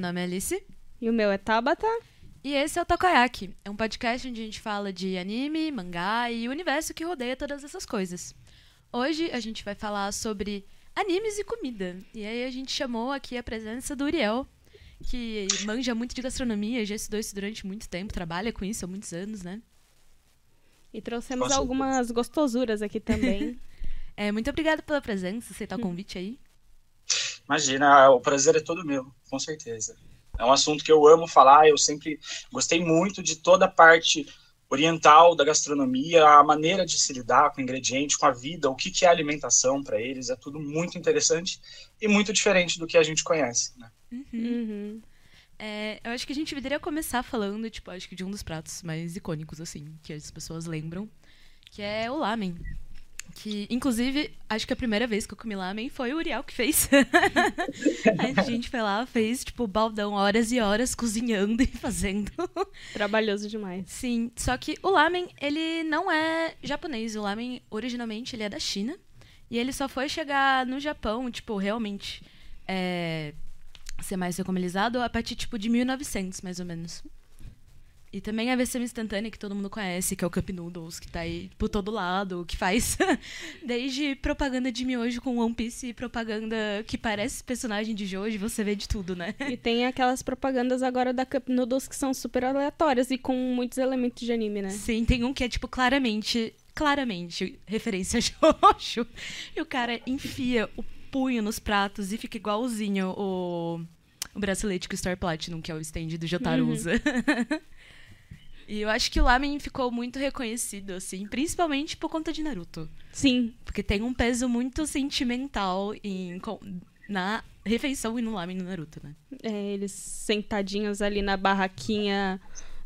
meu nome é Alice. E o meu é Tabata. E esse é o Takoyaki. É um podcast onde a gente fala de anime, mangá e o universo que rodeia todas essas coisas. Hoje a gente vai falar sobre animes e comida. E aí a gente chamou aqui a presença do Uriel, que manja muito de gastronomia, já estudou isso durante muito tempo, trabalha com isso há muitos anos, né? E trouxemos algumas gostosuras aqui também. é, muito obrigada pela presença, aceitar o convite aí. Imagina, o prazer é todo meu, com certeza. É um assunto que eu amo falar, eu sempre gostei muito de toda a parte oriental da gastronomia, a maneira de se lidar com o ingrediente, com a vida, o que, que é alimentação para eles, é tudo muito interessante e muito diferente do que a gente conhece, né? Uhum. Uhum. É, eu acho que a gente deveria começar falando, tipo, acho que de um dos pratos mais icônicos, assim, que as pessoas lembram, que é o lamen. Que, inclusive, acho que a primeira vez que eu comi lamen foi o Uriel que fez. a gente foi lá, fez, tipo, baldão, horas e horas cozinhando e fazendo. Trabalhoso demais. Sim, só que o lamen, ele não é japonês. O lamen, originalmente, ele é da China. E ele só foi chegar no Japão, tipo, realmente é, ser mais recomendado a partir, tipo, de 1900, mais ou menos. E também a versão instantânea que todo mundo conhece, que é o Cup Noodles, que tá aí por todo lado, que faz desde propaganda de miojo com One Piece e propaganda que parece personagem de Jojo, você vê de tudo, né? E tem aquelas propagandas agora da Cup Noodles que são super aleatórias e com muitos elementos de anime, né? Sim, tem um que é, tipo, claramente, claramente referência a Jojo. E o cara enfia o punho nos pratos e fica igualzinho o, o bracelete que o Star Platinum, que é o stand do Jotaro uhum. usa. E eu acho que o lamen ficou muito reconhecido, assim, principalmente por conta de Naruto. Sim. Porque tem um peso muito sentimental em, na refeição e no lamen no Naruto, né? É, eles sentadinhos ali na barraquinha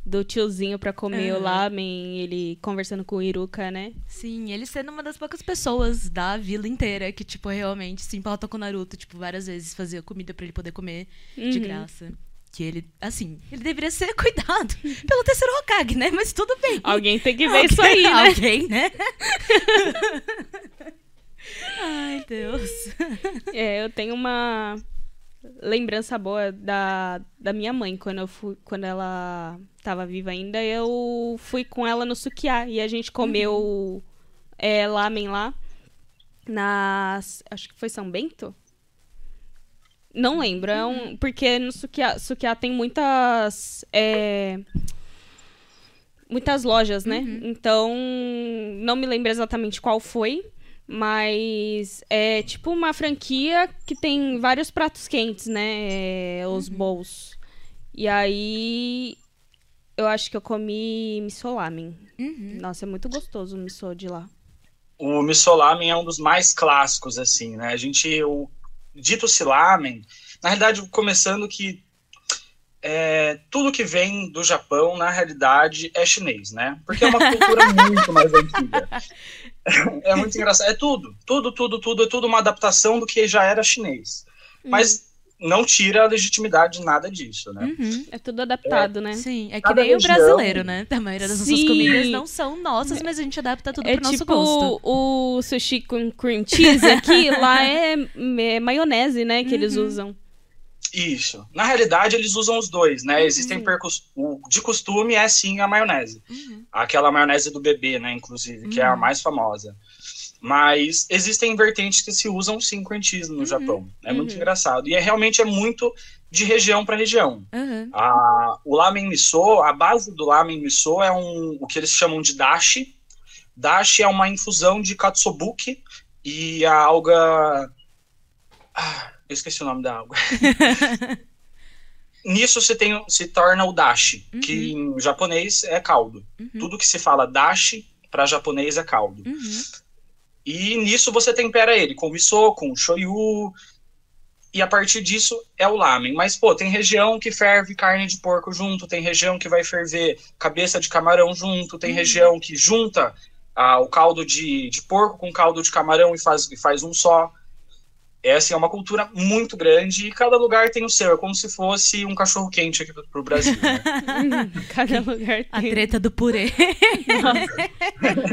do tiozinho para comer o lamen, ele conversando com o Iruka, né? Sim, ele sendo uma das poucas pessoas da vila inteira que, tipo, realmente se importa com o Naruto, tipo, várias vezes fazia comida para ele poder comer uhum. de graça que ele, assim, ele deveria ser cuidado pelo terceiro Hokage, né? Mas tudo bem. Alguém tem que ver alguém, isso aí, né? Alguém, né? Ai, Deus. É, eu tenho uma lembrança boa da, da minha mãe quando eu fui, quando ela estava viva ainda, eu fui com ela no Sukiá e a gente comeu uhum. é, lamen lá nas, acho que foi São Bento. Não lembro, é um, uhum. porque no Sukiá, Sukiá tem muitas. É, muitas lojas, né? Uhum. Então, não me lembro exatamente qual foi, mas é tipo uma franquia que tem vários pratos quentes, né? É, os uhum. bowls. E aí, eu acho que eu comi misolamen. Uhum. Nossa, é muito gostoso o miso de lá. O misolamen é um dos mais clássicos, assim, né? A gente, o dito silamen, na realidade, começando que é, tudo que vem do Japão, na realidade, é chinês, né? Porque é uma cultura muito mais antiga. É muito engraçado. É tudo, tudo, tudo, tudo, é tudo uma adaptação do que já era chinês. Hum. Mas não tira a legitimidade de nada disso, né? Uhum. É tudo adaptado, é, né? Sim, é que nem região... o brasileiro, né? A maioria das Sim. nossas comidas não são nossas, mas a gente adapta tudo é pro tipo nosso gosto. O, o sushi com cream cheese aqui, lá é, é, maionese, né? Que uhum. eles usam. Isso. Na realidade, eles usam os dois, né? Uhum. Existem percus... o de costume é sim a maionese. Uhum. Aquela maionese do bebê, né, inclusive, que é a uhum. mais famosa. Mas existem vertentes que se usam sim no uhum, Japão. É uhum. muito engraçado. E é realmente é muito de região para região. Uhum. A, o lamen miso, a base do lamen miso é um, o que eles chamam de dashi. Dashi é uma infusão de katsubuki e a alga... Ah, eu esqueci o nome da alga. Nisso se, tem, se torna o dashi, que uhum. em japonês é caldo. Uhum. Tudo que se fala dashi para japonês é caldo. Uhum. E nisso você tempera ele com miso, com shoyu, e a partir disso é o lamen. Mas, pô, tem região que ferve carne de porco junto, tem região que vai ferver cabeça de camarão junto, tem uhum. região que junta ah, o caldo de, de porco com caldo de camarão e faz, e faz um só. É assim, é uma cultura muito grande e cada lugar tem o seu. É como se fosse um cachorro quente aqui pro Brasil. Né? cada lugar tem. A treta do purê.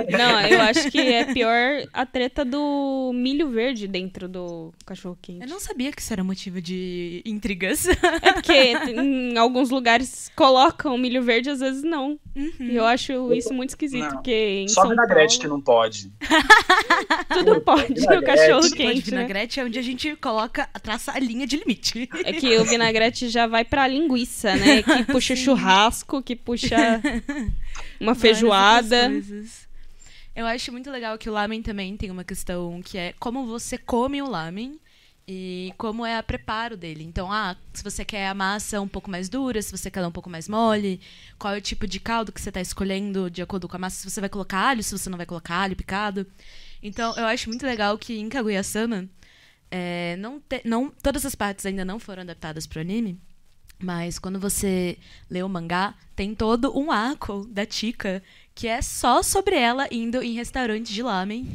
Não, eu acho que é pior a treta do milho verde dentro do cachorro quente. Eu não sabia que isso era motivo de intrigas. É porque em alguns lugares colocam milho verde, às vezes não. Uhum. E eu acho isso muito esquisito, não. porque em Só São vinagrete Paulo... que não pode. Tudo pode no cachorro quente. Né? Vinagrete é onde a gente coloca, traça a linha de limite. É que o vinagrete já vai pra linguiça, né? Que puxa churrasco, que puxa uma feijoada. Eu acho muito legal que o lamen também tem uma questão que é como você come o lamen e como é o preparo dele. Então, ah, se você quer a massa um pouco mais dura, se você quer ela um pouco mais mole, qual é o tipo de caldo que você está escolhendo de acordo com a massa, se você vai colocar alho, se você não vai colocar alho picado. Então, eu acho muito legal que em Kaguya-sama, é, não, te, não todas as partes ainda não foram adaptadas para o anime, mas quando você lê o mangá, tem todo um arco da Tika que é só sobre ela indo em restaurantes de lamen.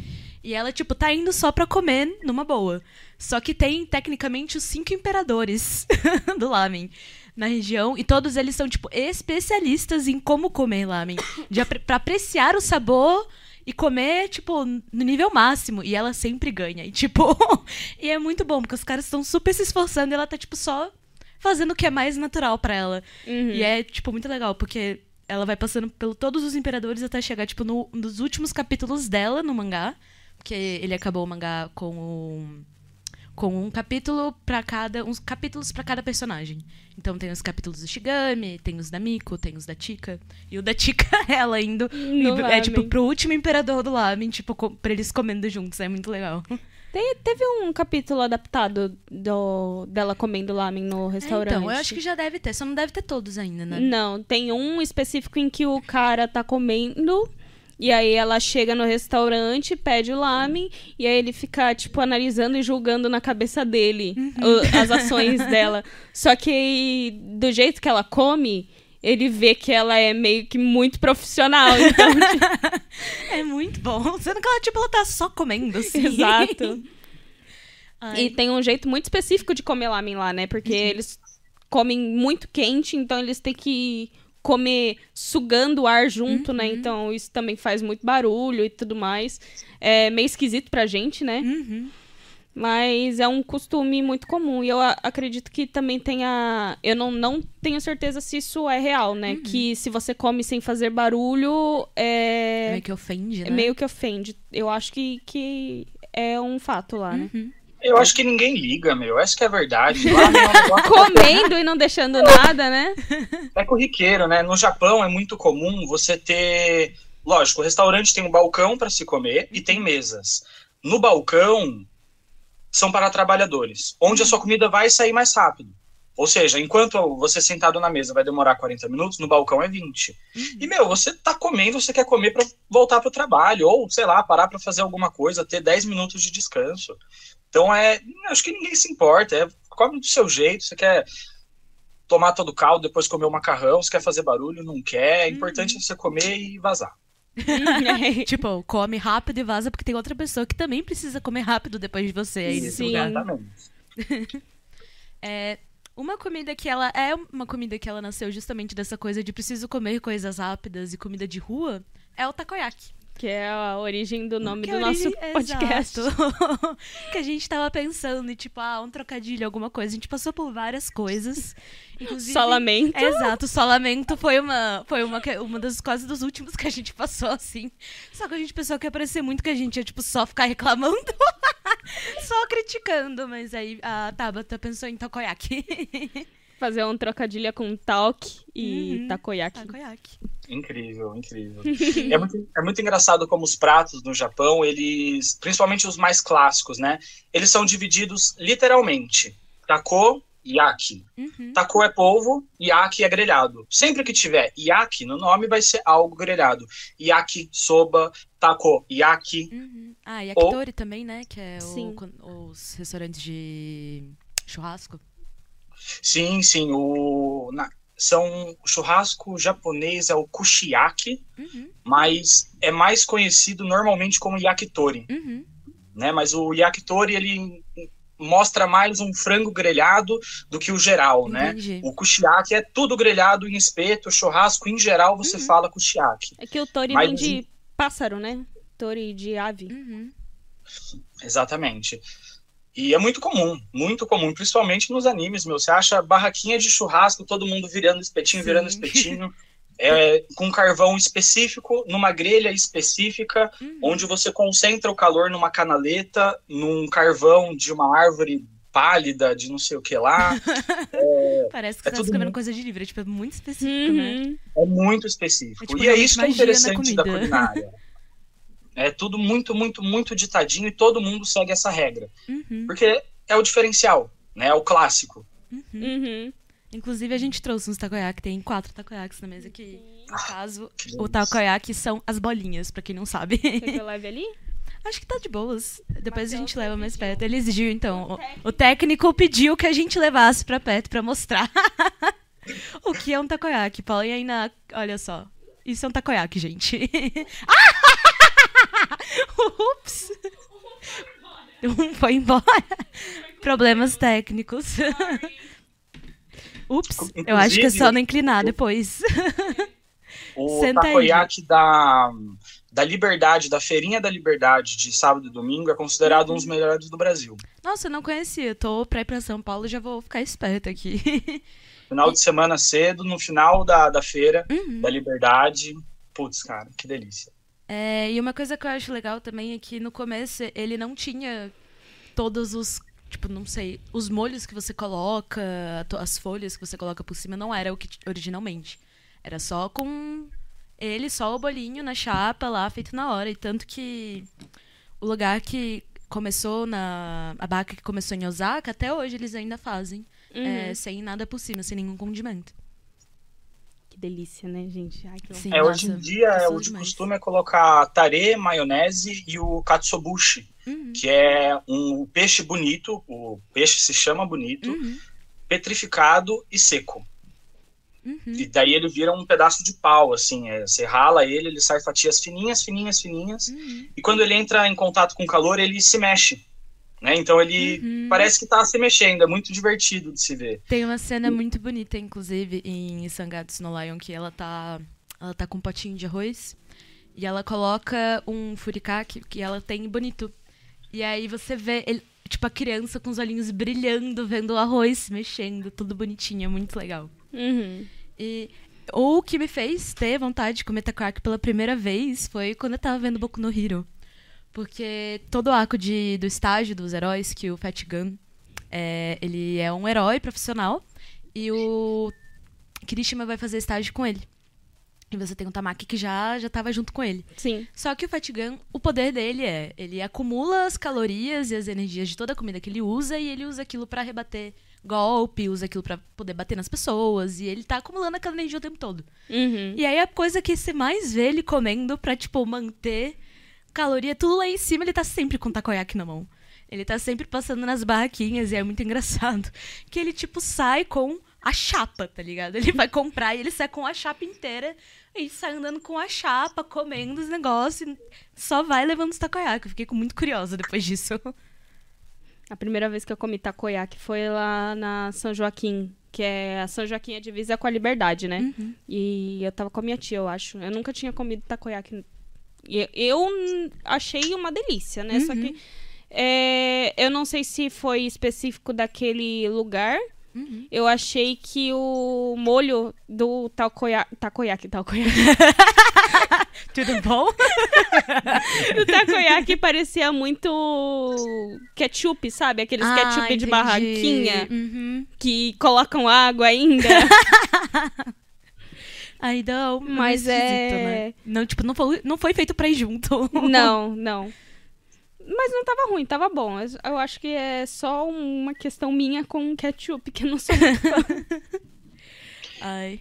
E ela, tipo, tá indo só pra comer numa boa. Só que tem, tecnicamente, os cinco imperadores do lamen na região. E todos eles são, tipo, especialistas em como comer lamen. De, pra apreciar o sabor e comer, tipo, no nível máximo. E ela sempre ganha. E, tipo, e é muito bom, porque os caras estão super se esforçando e ela tá, tipo, só fazendo o que é mais natural para ela. Uhum. E é, tipo, muito legal, porque ela vai passando por todos os imperadores até chegar, tipo, no, nos últimos capítulos dela no mangá. Porque ele acabou o mangá com o com um capítulo para cada uns capítulos para cada personagem. Então tem os capítulos do Shigami, tem os da Miko, tem os da Tika e o da Tika ela indo no é tipo pro último imperador do Lamen, tipo para eles comendo juntos, é muito legal. Te, teve um capítulo adaptado do, dela comendo lamen no restaurante. É, então, eu acho que já deve ter, só não deve ter todos ainda, né? Não, tem um específico em que o cara tá comendo e aí ela chega no restaurante, pede o lamen, e aí ele fica, tipo, analisando e julgando na cabeça dele uhum. as ações dela. Só que do jeito que ela come, ele vê que ela é meio que muito profissional. Então, tipo... é muito bom. Sendo que ela, tipo, ela tá só comendo, assim. Exato. Ai. E tem um jeito muito específico de comer lamen lá, né? Porque uhum. eles comem muito quente, então eles têm que comer sugando o ar junto, né? uhum. né? Então isso também faz muito barulho e tudo mais. É meio esquisito pra gente, né? Uhum. Mas é um costume muito comum. E eu acredito que também tenha. Eu não, não tenho certeza se isso é real, né? Uhum. Que se você come sem fazer barulho. É... é meio que ofende, né? É meio que ofende. Eu acho que, que é um fato lá, né? Eu acho que ninguém liga, meu. Essa que é a verdade. Lá, meu, Comendo e não deixando nada, né? É corriqueiro, né? No Japão é muito comum você ter. Lógico, o restaurante tem um balcão para se comer e tem mesas. No balcão são para trabalhadores, onde a sua comida vai sair mais rápido. Ou seja, enquanto você sentado na mesa vai demorar 40 minutos, no balcão é 20. Uhum. E, meu, você tá comendo, você quer comer para voltar pro trabalho, ou, sei lá, parar para fazer alguma coisa, ter 10 minutos de descanso. Então é. Acho que ninguém se importa. É, come do seu jeito. Você quer tomar todo o caldo, depois comer o macarrão, você quer fazer barulho, não quer. É importante uhum. você comer e vazar. tipo, come rápido e vaza, porque tem outra pessoa que também precisa comer rápido depois de você aí nesse Sim. lugar. Exatamente. é, uma comida que ela. É uma comida que ela nasceu justamente dessa coisa de preciso comer coisas rápidas e comida de rua, é o takoyaki. Que é a origem do nome que do origem, nosso podcast. que a gente tava pensando em, tipo, ah, um trocadilho, alguma coisa. A gente passou por várias coisas. Inclusive, solamento. É, exato, solamento foi uma foi uma, uma das quase dos últimos que a gente passou, assim. Só que a gente pensou que ia parecer muito que a gente ia, tipo, só ficar reclamando. só criticando. Mas aí a Tabata pensou em takoyaki. Fazer um trocadilho com talk e uhum, takoyaki. takoyaki. Incrível, incrível. é, muito, é muito engraçado como os pratos no Japão, eles, principalmente os mais clássicos, né? Eles são divididos literalmente. Tako, yaki. Uhum. Tako é polvo, yaki é grelhado. Sempre que tiver yaki no nome, vai ser algo grelhado. Yaki, soba, tako, yaki. Uhum. Ah, yakitori ou... também, né? Que é o, os restaurantes de churrasco. Sim, sim. O, na, são o churrasco japonês é o kushiyaki, uhum. mas é mais conhecido normalmente como yakitori. Uhum. Né? Mas o yakitori, ele mostra mais um frango grelhado do que o geral, né? Entendi. O kuchiaki é tudo grelhado em espeto, churrasco, em geral você fala kuchiaki. É que o tori Mas- vem de pássaro, né? Tori de ave. Uhum. Exatamente. E é muito comum, muito comum, principalmente nos animes, meu. Você acha barraquinha de churrasco, todo mundo virando espetinho, Sim. virando espetinho, é, com carvão específico, numa grelha específica, Uhum. onde você concentra o calor numa canaleta, num carvão de uma árvore pálida, de não sei o que lá. Parece que é você tá escrevendo muito- coisa de livro, é, tipo, é muito específico, né? Uhum. É muito específico. É tipo e é isso que é interessante da culinária. É tudo muito, muito, muito ditadinho e todo mundo segue essa regra. Uhum. Porque é o diferencial, né? É o clássico. Uhum. Inclusive, a gente trouxe uns takoyaki, tem quatro takoyakis na mesa que, no caso, que o takoyaki são as bolinhas, pra quem não sabe. Eu leve ali? Acho que tá de boas. Depois a Matheus gente leva mais pediu. perto. Ele exigiu, então. O, o técnico pediu que a gente levasse pra perto pra mostrar o que é um takoyaki. Põe aí na. Olha só. Isso é um takoyaki, gente. Ups! Um foi embora. Problemas técnicos. Ups, eu acho que é só Inclusive, não inclinar depois. O Senta aí, takoyaki da, da Liberdade, da Feirinha da Liberdade, de sábado e domingo, é considerado um dos melhores do Brasil. Nossa, eu não conhecia. Tô pra ir pra São Paulo, já vou ficar esperta aqui. Final de semana cedo, no final da, da feira Uhum. da Liberdade. Putz, cara, que delícia. É, e uma coisa que eu acho legal também é que no começo ele não tinha todos os. Tipo, não sei, os molhos que você coloca, as folhas que você coloca por cima, não era o que originalmente. Era só com ele, só o bolinho na chapa lá, feito na hora. E tanto que o lugar que começou na. A barca que começou em Osaka, até hoje eles ainda fazem. Uhum. é, sem nada por cima, sem nenhum condimento. Que delícia, né, gente? Ai, que Sim, É, hoje em dia, é, o de demais. costume é colocar tare, maionese e o katsuobushi, Uhum, que é um peixe bonito, o peixe se chama bonito, uhum, petrificado e seco. uhum. E daí ele vira um pedaço de pau, assim, é, você rala ele, ele sai fatias fininhas, fininhas, fininhas, Uhum. e quando ele entra em contato com o calor, ele se mexe, né? Então ele Uhum. parece que tá se mexendo, é muito divertido de se ver. Tem uma cena muito bonita, inclusive, em Sangatsu no Lion, que ela tá, ela tá com um potinho de arroz e ela coloca um furikake que ela tem bonito. E aí você vê, ele- tipo, a criança com os olhinhos brilhando, vendo o arroz se mexendo, tudo bonitinho, é muito legal. Uhum. E o que me fez ter vontade de comer takoyaki pela primeira vez foi quando eu tava vendo Boku no Hero. Porque todo o arco de, do estágio dos heróis, que o Fat Gun, é, ele é um herói profissional e o Kirishima vai fazer estágio com ele. E você tem o Tamaki que já, já tava junto com ele. Sim. Só que o Fat Gun, o poder dele é, ele acumula as calorias e as energias de toda a comida que ele usa e ele usa aquilo pra rebater golpe, usa aquilo pra poder bater nas pessoas e ele tá acumulando aquela energia o tempo todo. Uhum. E aí a coisa que você mais vê ele comendo pra, tipo, manter caloria, tudo lá em cima, ele tá sempre com takoyaki na mão. Ele tá sempre passando nas barraquinhas e é muito engraçado. Que ele, tipo, sai com a chapa, tá ligado? Ele vai comprar e ele sai com a chapa inteira e sai andando com a chapa, comendo os negócios, e só vai levando os takoyaki. Eu fiquei muito curiosa depois disso. A primeira vez que eu comi takoyaki foi lá na São Joaquim, que é a São Joaquim é divisa com a Liberdade, né? Uhum. E eu tava com a minha tia, eu acho. Eu nunca tinha comido takoyaki. Eu achei uma delícia, né? Só que é, eu não sei se foi específico daquele lugar. Uhum. Eu achei que o molho do takoyaki, takoyaki, takoyaki, Tudo bom? o takoyaki parecia muito ketchup, sabe? Aqueles ketchup de Ah, entendi. barraquinha Uhum. que colocam água ainda. Aí não, Mas é... é- esquisito, né? Não, tipo, não foi, não foi feito pra ir junto. Não, não. Mas não tava ruim, tava bom. Eu- acho que é só uma questão minha com ketchup, que eu não sou. Ai.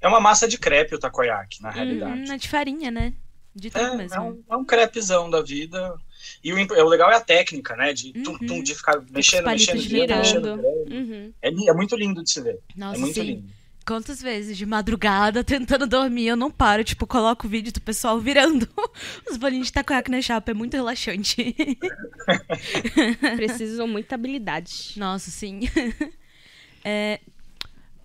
É uma massa de crepe o takoyaki, na realidade. Hum, é de farinha, né? De trigo É, mesmo. é um, é um crepezão da vida. E o, imp- o legal é a técnica, né? De, tum, Uhum. tum, de ficar mexendo, palitos mexendo, girando. mexendo. Uhum. É, é muito lindo de se ver. Nossa, é muito sim. lindo. Quantas vezes de madrugada tentando dormir, eu não paro, tipo, coloco o vídeo do pessoal virando os bolinhos de takoyaki na chapa, é muito relaxante. Precisam muita habilidade. Nossa, sim. É,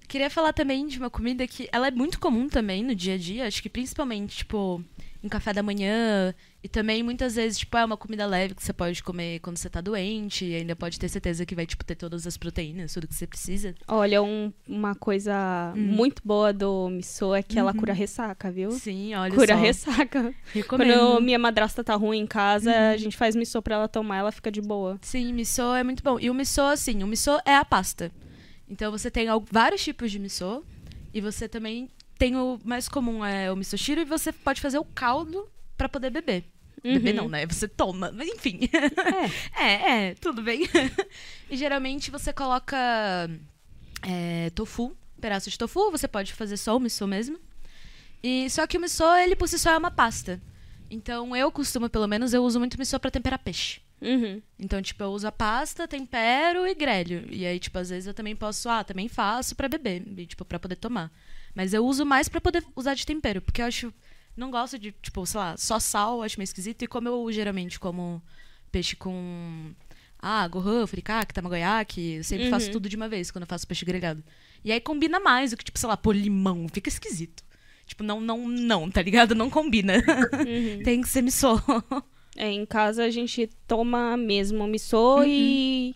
queria falar também de uma comida que ela é muito comum também no dia a dia, acho que principalmente, tipo, em café da manhã, e também, muitas vezes, tipo, é uma comida leve que você pode comer quando você tá doente. E ainda pode ter certeza que vai, tipo, ter todas as proteínas, tudo que você precisa. Olha, um, uma coisa hum. muito boa do miso é que uhum. ela cura ressaca, viu? Sim, olha cura só. Cura ressaca. Recomendo. Quando minha madrasta tá ruim em casa, uhum. a gente faz miso pra ela tomar, ela fica de boa. Sim, miso é muito bom. E o miso, assim, o miso é a pasta. Então você tem vários tipos de miso. E você também tem o mais comum, é o misoshiro. E você pode fazer o caldo para poder beber. Uhum. Beber não, né? Você toma. Mas enfim. É, é, é tudo bem. e geralmente você coloca é, tofu, pedaço de tofu. Você pode fazer só o miso mesmo. E só que o miso, ele por si só é uma pasta. Então eu costumo, pelo menos, eu uso muito miso para temperar peixe. Uhum. Então, tipo, eu uso a pasta, tempero e grelho. E aí, tipo, às vezes eu também posso, ah, também faço para beber, e, tipo, para poder tomar. Mas eu uso mais para poder usar de tempero, porque eu acho não gosto de, tipo, sei lá, só sal, acho meio esquisito. E como eu geralmente como peixe com ah, gohan, furikake, tamagoyaki, eu sempre uhum. faço tudo de uma vez quando eu faço peixe grelhado. E aí combina mais do que, tipo, sei lá, pôr limão. Fica esquisito. Tipo, não, não, não, tá ligado? Não combina. Uhum. Tem que ser missô. É, em casa a gente toma mesmo missô uhum. e,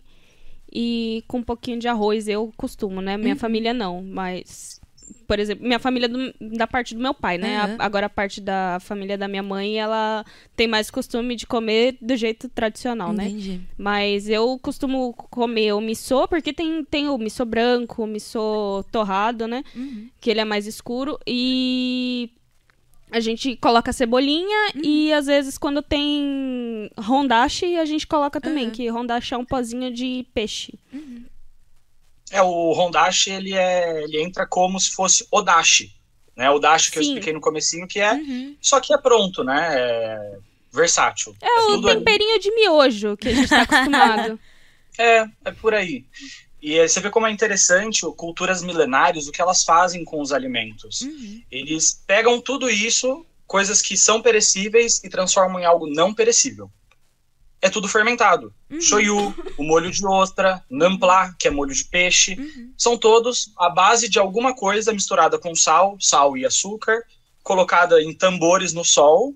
e com um pouquinho de arroz. Eu costumo, né? Minha uhum. família não, mas por exemplo, minha família do, da parte do meu pai, né? Uhum. A, agora a parte da família da minha mãe, ela tem mais costume de comer do jeito tradicional, né? Entendi. né? Mas eu costumo comer o miso, porque tem, tem o miso branco, o miso torrado, né? Uhum. Que ele é mais escuro. E a gente coloca cebolinha uhum. e às vezes quando tem rondashi a gente coloca também, que rondashi é um pozinho de peixe. Uhum. É, o Hondashi, ele, é, ele entra como se fosse o Dashi, né? O Dashi que Sim. eu expliquei no comecinho, que é... Uhum. Só que é pronto, né? É versátil. É, é o temperinho ali. de miojo que a gente tá acostumado. é, é por aí. E você vê como é interessante culturas milenárias, o que elas fazem com os alimentos. Uhum. Eles pegam tudo isso, coisas que são perecíveis, e transformam em algo não perecível é tudo fermentado. Uhum. Shoyu, o molho de ostra, nampla, que é molho de peixe, uhum. são todos a base de alguma coisa misturada com sal, sal e açúcar, colocada em tambores no sol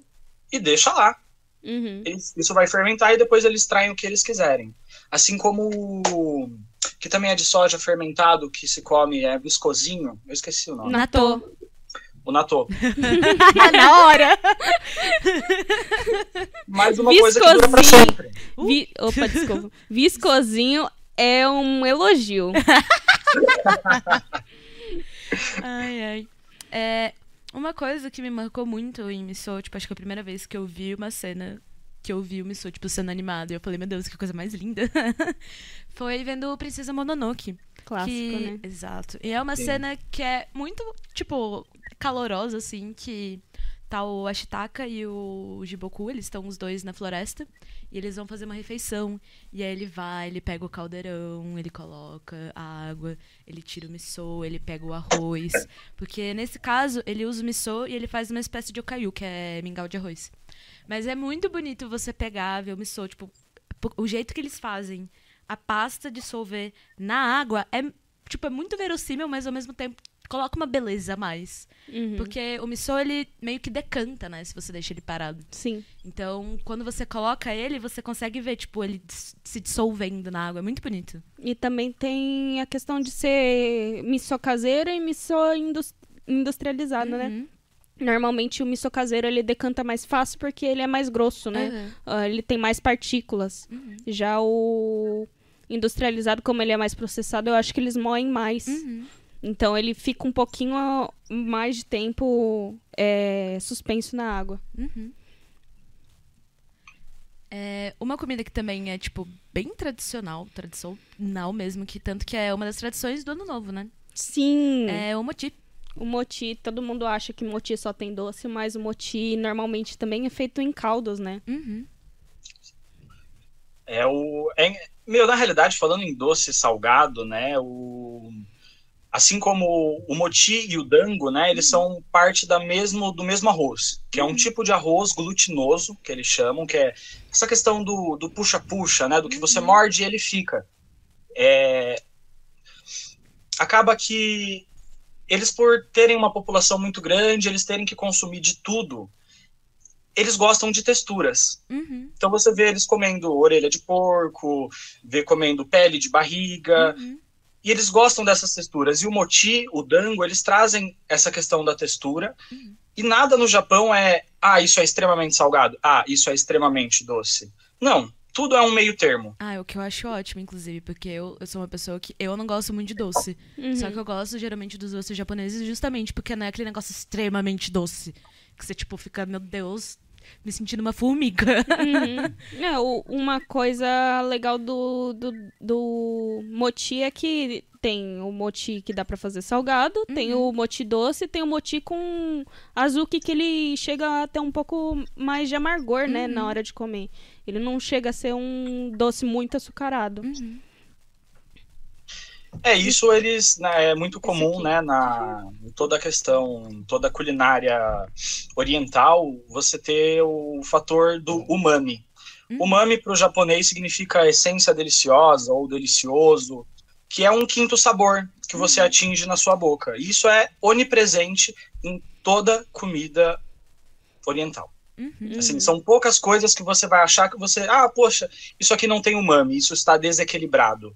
e deixa lá. Uhum. Isso vai fermentar e depois eles traem o que eles quiserem. Assim como que também é de soja fermentado que se come é viscosinho, eu esqueci o nome. Natô o natô. Na hora. Mais uma coisa que dura pra sempre. Vi... Opa, desculpa. Viscosinho é um elogio. ai, ai. É, uma coisa que me marcou muito em Missou, tipo, acho que é a primeira vez que eu vi uma cena que eu vi o Missou, tipo, sendo animado. E eu falei, meu Deus, que coisa mais linda. Foi vendo Princesa Mononoke. Clássico, que... né? Exato. E é uma Sim. cena que é muito, tipo, calorosa, assim, que tá o Ashitaka e o Jiboku, eles estão os dois na floresta, e eles vão fazer uma refeição. E aí ele vai, ele pega o caldeirão, ele coloca a água, ele tira o miso, ele pega o arroz. Porque nesse caso, ele usa o miso e ele faz uma espécie de okayu, que é mingau de arroz. Mas é muito bonito você pegar, ver o miso, tipo, o jeito que eles fazem a pasta dissolver na água é, tipo, é muito verossímil, mas ao mesmo tempo coloca uma beleza a mais. Uhum. Porque o miso, ele meio que decanta, né? Se você deixa ele parado. Sim. Então, quando você coloca ele, você consegue ver, tipo, ele se dissolvendo na água. É muito bonito. E também tem a questão de ser miso caseiro e miso industrializado, né? uhum. né? Normalmente o miso caseiro ele decanta mais fácil porque ele é mais grosso, né? Uhum. Uh, ele tem mais partículas. Uhum. Já o industrializado, como ele é mais processado, eu acho que eles moem mais. Uhum. Então ele fica um pouquinho mais de tempo é, suspenso na água. Uhum. É, uma comida que também é, tipo, bem tradicional, tradicional mesmo, que tanto que é uma das tradições do Ano Novo, né? Sim. É o moti. O moti, todo mundo acha que moti só tem doce, mas o moti normalmente também é feito em caldos, né? Uhum. É o. É, meu, na realidade, falando em doce salgado, né? O assim como o moti e o dango, né, eles são parte da mesmo, do mesmo arroz, que é um tipo de arroz glutinoso, que eles chamam, que é essa questão do puxa-puxa, né, do que você morde e ele fica. É... Acaba que eles, por terem uma população muito grande, eles terem que consumir de tudo, eles gostam de texturas. Uhum. Então você vê eles comendo orelha de porco, vê comendo pele de barriga, Uhum. e eles gostam dessas texturas. E o moti, o dango, eles trazem essa questão da textura. Uhum. E nada no Japão é, ah, isso é extremamente salgado, ah, isso é extremamente doce. Não, tudo é um meio termo. Ah, é o que eu acho ótimo, inclusive, porque eu, eu sou uma pessoa que eu não gosto muito de doce. Uhum. Só que eu gosto geralmente dos doces japoneses justamente porque não é aquele negócio extremamente doce. Que você, tipo, fica, meu Deus, me sentindo uma formiga. Uhum. É, o- uma coisa legal do, do, do moti é que tem o moti que dá pra fazer salgado, tem o moti doce, tem o moti com azuki que ele chega a ter um pouco mais de amargor, né, na hora de comer. Ele não chega a ser um doce muito açucarado. Uhum. É, isso eles, né, é muito comum, né, na toda a questão, toda a culinária oriental, você ter o fator do umami. Hum. Umami para o japonês significa essência deliciosa ou delicioso, que é um quinto sabor que você atinge na sua boca. Isso é onipresente em toda comida oriental. Uhum. Assim, são poucas coisas que você vai achar que você, ah, poxa, isso aqui não tem umami, isso está desequilibrado.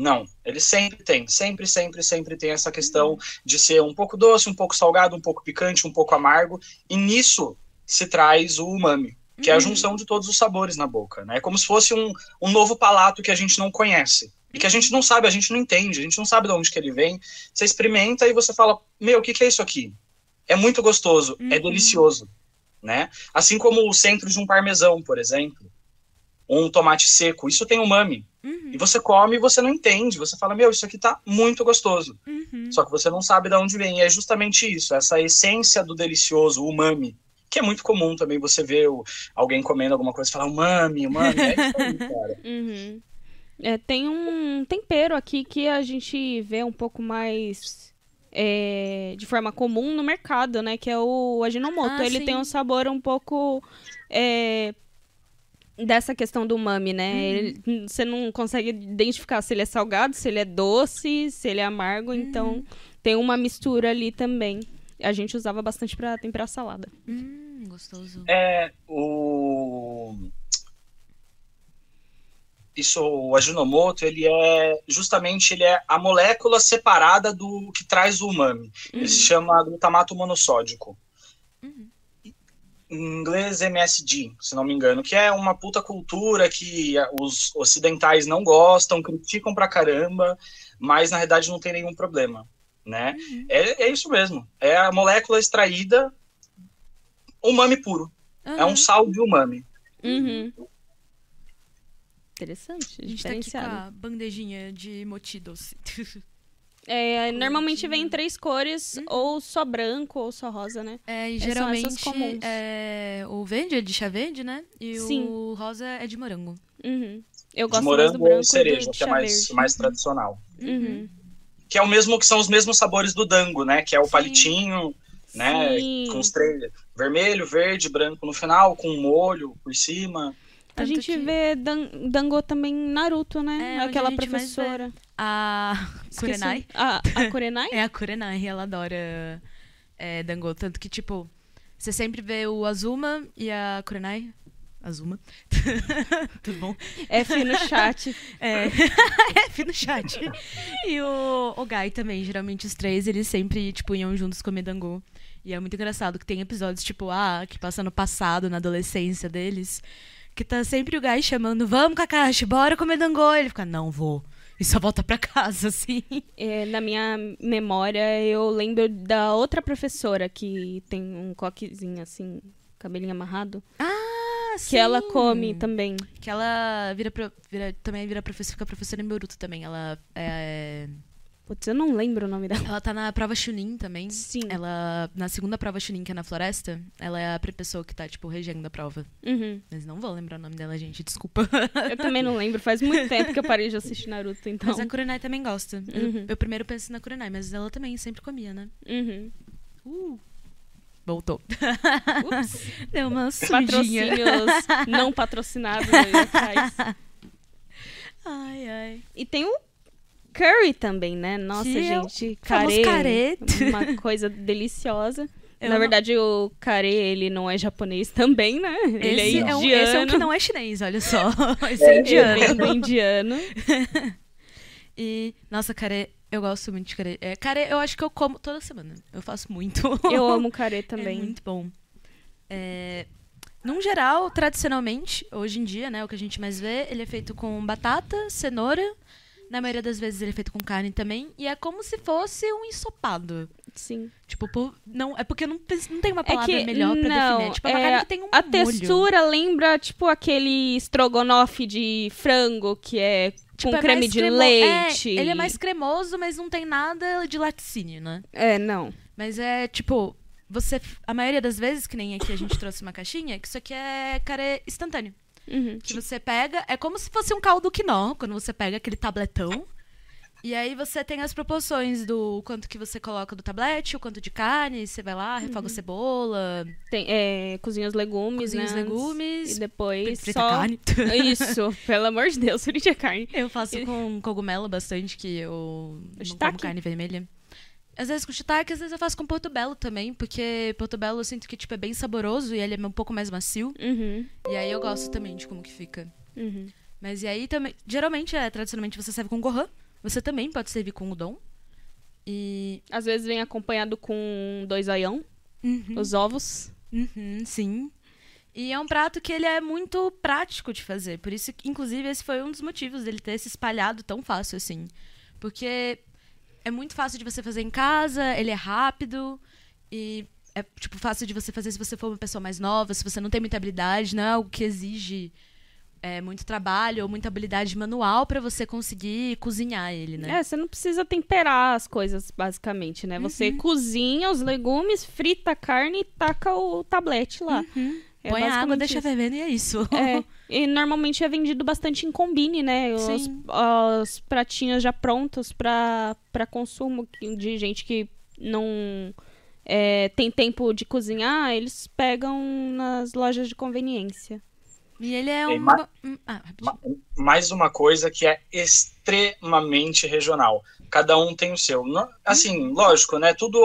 Não, ele sempre tem, sempre, sempre, sempre tem essa questão de ser um pouco doce, um pouco salgado, um pouco picante, um pouco amargo, e nisso se traz o umami, que é a Uhum. junção de todos os sabores na boca, né? É como se fosse um, um novo palato que a gente não conhece. E que a gente não sabe, a gente não entende, a gente não sabe de onde que ele vem. Você experimenta e você fala, meu, o que, que é isso aqui? É muito gostoso, é Uhum. delicioso, né? Assim como o centro de um parmesão, por exemplo, ou um tomate seco, isso tem umami. Uhum. E você come e você não entende, você fala, meu, isso aqui tá muito gostoso. Uhum. Só que você não sabe de onde vem. E é justamente isso, essa essência do delicioso, o umami, que é muito comum também você ver o- alguém comendo alguma coisa e falar umami, umami, é isso aí, cara. Uhum. É, tem um tempero aqui que a gente vê um pouco mais é, de forma comum no mercado, né? Que é o Ajinomoto. Ah, Ele sim. tem um sabor um pouco é, dessa questão do umami, né? Ele- você não consegue identificar se ele é salgado, se ele é doce, se ele é amargo. Então tem uma mistura ali também. A gente usava bastante pra temperar salada. Hum, gostoso. É o isso o Ajinomoto, ele é justamente ele é a molécula separada do que traz o umami. Ele se chama glutamato monossódico. Uhum. Em inglês MSG, se não me engano, que é uma puta cultura que os ocidentais não gostam, criticam pra caramba, mas na verdade não tem nenhum problema, né? Uhum. É, é isso mesmo. É a molécula extraída umami puro. É um sal de umami. Uhum. Interessante, A gente tá aqui com a bandejinha de moti doce. É, normalmente vem em três cores, ou só branco ou só rosa, né? É, e geralmente comuns. é, o verde é de chá verde, né? E Sim. o rosa é de morango. Uhum. Eu De gosto mais do morango branco ou cereja, que é mais, verde. mais tradicional. Uhum. Que é o mesmo que são os mesmos sabores do dango, né? Que é o Sim. palitinho, né? Sim. Com os três vermelho, verde, branco no final, com um molho por cima. A Tanto gente que- vê Dan Dango também em Naruto, né? É, Aquela a professora. A. Kurenai. A, a Kurenai? É a Kurenai, ela adora é, Dango. Tanto que, tipo, você sempre vê o Azuma e a Kurenai. Azuma. Tudo bom? F no chat. É, F no chat. E o, o Guy também, geralmente os três, eles sempre, tipo, iam juntos comer dango. E é muito engraçado que tem episódios, tipo, ah, que passa no passado, na adolescência deles, que tá sempre o Guy chamando, vamos, Kakashi, bora comer dango. Ele fica, não vou. E só volta pra casa, assim. É, na minha memória, eu lembro da outra professora que tem um coquezinho assim, cabelinho amarrado. Ah, Que ela come também. Que ela vira, pro- vira- também vira professora, fica professora em Boruto também. Ela é Putz, eu não lembro o nome dela. Ela tá na prova Chunin também. Sim. Ela, na segunda prova Chunin, que é na floresta, ela é a pessoa que tá, tipo, regendo a prova. Uhum. Mas não vou lembrar o nome dela, gente, desculpa. Eu também não lembro, faz muito tempo que eu parei de assistir Naruto, então. Mas a Kurenai também gosta. Eu- Uhum. Eu, primeiro penso na Kurenai, mas ela também sempre comia, né? Uhum. Uh. Voltou. Ups. Deu uma sumidinha. Patrocínios não patrocinados aí atrás. Ai, ai. E tem o curry também, né? Nossa, é gente, carê, carê. uma coisa deliciosa. Eu Na não- verdade, o carê, ele não é japonês também, né? ele é Esse indiano. um, esse é um que não é chinês, olha só. Esse É, é indiano. Vem do indiano. E, nossa, carê, eu gosto muito de carê. É, carê, eu acho que eu como toda semana. Eu faço muito. Eu amo carê também. É muito bom. É, num geral, tradicionalmente, hoje em dia, né, o que a gente mais vê, ele é feito com batata, cenoura. Na maioria das vezes ele é feito com carne também. E é como se fosse um ensopado. Sim. Tipo, por- não, é porque não, não tem uma É palavra que, melhor pra não, definir. É tipo, é uma é, carne que tem um A molho. textura lembra, tipo, aquele estrogonofe de frango, que é Tipo, com é creme de cremo- leite. É, ele é mais cremoso, mas não tem nada de laticínio, né? É, não. Mas é tipo, você. A maioria das vezes, que nem aqui a gente trouxe uma caixinha, que isso aqui é carê instantâneo. Uhum. Que você pega, é como se fosse um caldo quinó, quando você pega aquele tabletão. E aí você tem as proporções do quanto que você coloca do tablete, o quanto de carne, você vai lá, refoga a cebola, Tem, é, cozinha os legumes, cozinha né? os legumes, E depois frita só... carne. Isso, pelo amor de Deus, frite a carne. Eu faço com cogumelo bastante, que eu não shiitake? como carne vermelha. Às vezes com shiitake, às vezes eu faço com portobello também, porque portobello eu sinto que tipo, é bem saboroso e ele é um pouco mais macio. Uhum, E aí eu gosto também de como que fica. uhum. Mas e aí também, geralmente, é, tradicionalmente você serve com gohan. Você também pode servir com udon. E... Às vezes vem acompanhado com dois aião, os ovos. Uhum, sim. E é um prato que ele é muito prático de fazer. Por isso, inclusive, esse foi um dos motivos dele ter se espalhado tão fácil assim. Porque é muito fácil de você fazer em casa, ele é rápido e é tipo fácil de você fazer se você for uma pessoa mais nova, se você não tem muita habilidade, não é algo que exige é, muito trabalho ou muita habilidade manual pra você conseguir cozinhar ele, né? É, você não precisa temperar as coisas, basicamente, né? Uhum. Você cozinha os legumes, frita a carne e taca o tablete lá. É Põe a água, deixa isso. fervendo e é isso. É, e normalmente é vendido bastante em combine, né? Os, Sim. os pratinhos já prontos pra pra consumo de gente que não é, tem tempo de cozinhar, eles pegam nas lojas de conveniência. E ele é Tem um. ma- um- Ah, Mais uma coisa que é extremamente regional. Cada um tem o seu. Não- Assim, lógico, né? Tudo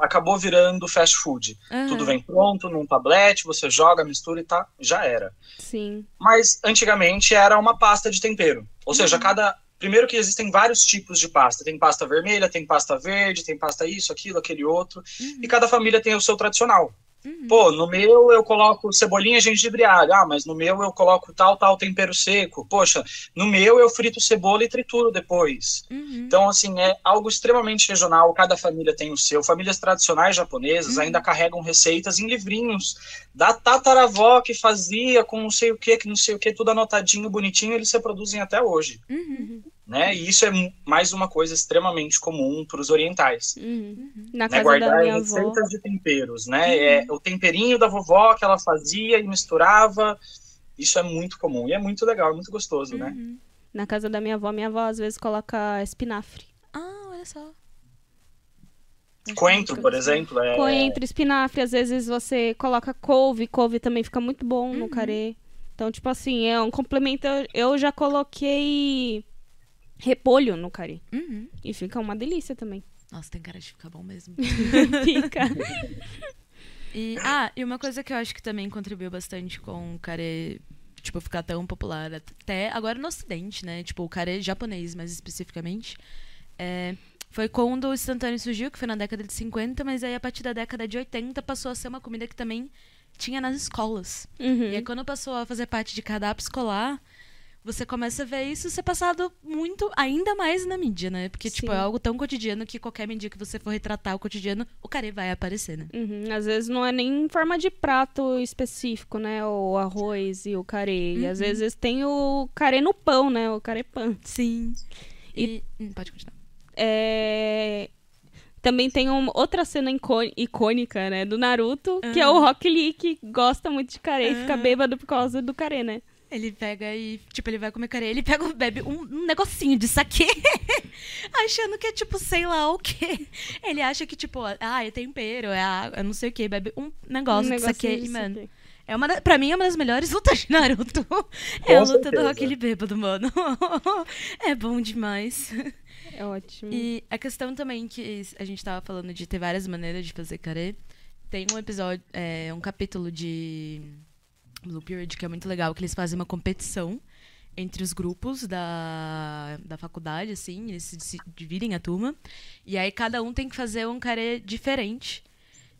acabou virando fast food. Aham. Tudo vem pronto num tablete, você joga, mistura e tá, já era. Sim. Mas antigamente era uma pasta de tempero. Ou seja, cada. Primeiro que existem vários tipos de pasta. Tem pasta vermelha, tem pasta verde, tem pasta isso, aquilo, aquele outro. E cada família tem o seu tradicional. Uhum. Pô, no meu eu coloco cebolinha, gengibre e alho. Ah, mas no meu eu coloco tal, tal tempero seco. Poxa, no meu eu frito cebola e trituro depois. Uhum. Então, assim, é algo extremamente regional, cada família tem o seu. Famílias tradicionais japonesas ainda carregam receitas em livrinhos da tataravó que fazia com não sei o que, que não sei o que, tudo anotadinho, bonitinho, eles se reproduzem até hoje. Uhum. Né? E isso é mais uma coisa extremamente comum para os orientais. Uhum. Na Né? casa da Guardar minha avó. receitas de temperos, né? É o temperinho da vovó que ela fazia e misturava. Isso é muito comum e é muito legal, é muito gostoso, né? Uhum. Na casa da minha avó, minha avó às vezes coloca espinafre. Ah, olha só. Coentro, por exemplo, é Coentro, espinafre, às vezes você coloca couve, couve também fica muito bom Uhum. no carê. Então, tipo assim, é um complemento. Eu já coloquei repolho no carê. Uhum. E fica uma delícia também. Nossa, tem cara de ficar bom mesmo. Fica. E, ah, e uma coisa que eu acho que também contribuiu bastante com o carê, tipo, ficar tão popular até agora no ocidente, né? Tipo, o carê japonês, mais especificamente. é, foi quando o instantâneo surgiu, que foi na década de 50, mas aí a partir da década de 80 passou a ser uma comida que também tinha nas escolas. Uhum. E aí quando passou a fazer parte de cardápio escolar, você começa a ver isso ser passado muito, ainda mais na mídia, né? Porque, tipo, Sim. é algo tão cotidiano que qualquer mídia que você for retratar o cotidiano, o carê vai aparecer, né? Uhum. Às vezes não é nem em forma de prato específico, né? O arroz e o carê. E às Uhum. vezes tem o carê no pão, né? O carê pan. Sim. E... hum, pode continuar. é... Também tem uma outra cena icônica, né, do Naruto, uhum. que é o Rock Lee, que gosta muito de carê uhum. e fica bêbado por causa do carê, né? Ele pega e, tipo, ele vai comer carê, ele pega, bebe um, um negocinho de saquê, achando que é, tipo, sei lá o quê. Ele acha que, tipo, ah, é tempero, é água, não sei o quê, bebe um negócio um de saquê. E, mano, é uma da, pra mim é uma das melhores lutas de Naruto. é a luta certeza. do Rock bêbado, mano. é bom demais. É ótimo. E a questão também que a gente tava falando de ter várias maneiras de fazer carê. Tem um episódio, é, um capítulo de Blue Period que é muito legal, que eles fazem uma competição entre os grupos da, da faculdade, assim, eles se, se dividem a turma. E aí cada um tem que fazer um carê diferente.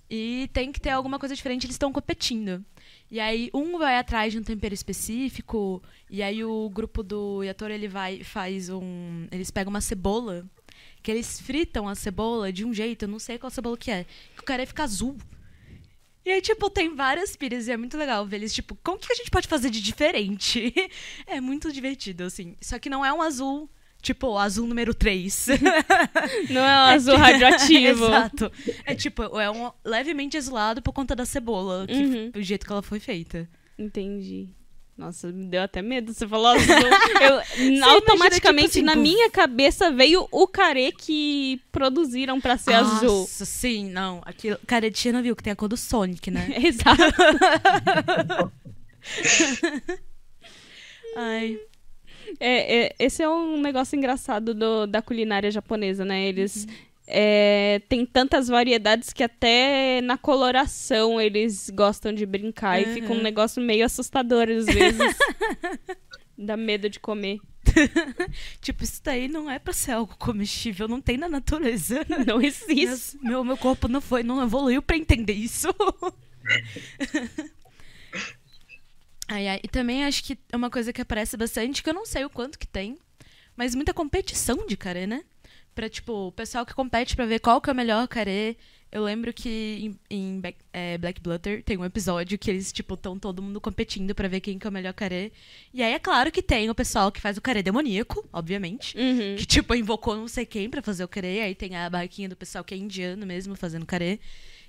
E tem que ter alguma coisa diferente, eles estão competindo. E aí um vai atrás de um tempero específico, e aí o grupo do Yator ele vai faz um, eles pegam uma cebola, que eles fritam a cebola de um jeito, eu não sei qual cebola que é, que o cara fica azul. E aí, tipo, tem várias pilhas e é muito legal ver eles, tipo, como que a gente pode fazer de diferente? é muito divertido, assim. Só que não é um azul Tipo, o azul número 3. Não é um azul radioativo. Exato. É tipo, é um levemente azulado por conta da cebola, que, uhum. do jeito que ela foi feita. Entendi. Nossa, me deu até medo. Você falou azul. Eu, automaticamente, tipo, na assim, minha cabeça, veio o carê que produziram pra ser Nossa, azul. Nossa, sim, não. Aquilo, de não viu que tem a cor do Sonic, né? Exato. Ai. É, é, esse é um negócio engraçado do, da culinária japonesa, né? Eles uhum. É, têm tantas variedades que até na coloração eles gostam de brincar uhum. e fica um negócio meio assustador às vezes. Dá medo de comer. tipo, isso daí não é pra ser algo comestível, não tem na natureza. Não existe. Meu, meu corpo não foi, não evoluiu para entender isso. Ai, ai. E também acho que é uma coisa que aparece bastante, que eu não sei o quanto que tem, mas muita competição de carê, né? Pra, tipo, o pessoal que compete pra ver qual que é o melhor carê. Eu lembro que em, em Black, é, Black Blutter tem um episódio que eles, tipo, estão todo mundo competindo pra ver quem que é o melhor carê. E aí é claro que tem o pessoal que faz o carê demoníaco, obviamente. Uhum. Que, tipo, invocou não sei quem pra fazer o carê. Aí tem a barraquinha do pessoal que é indiano mesmo fazendo carê.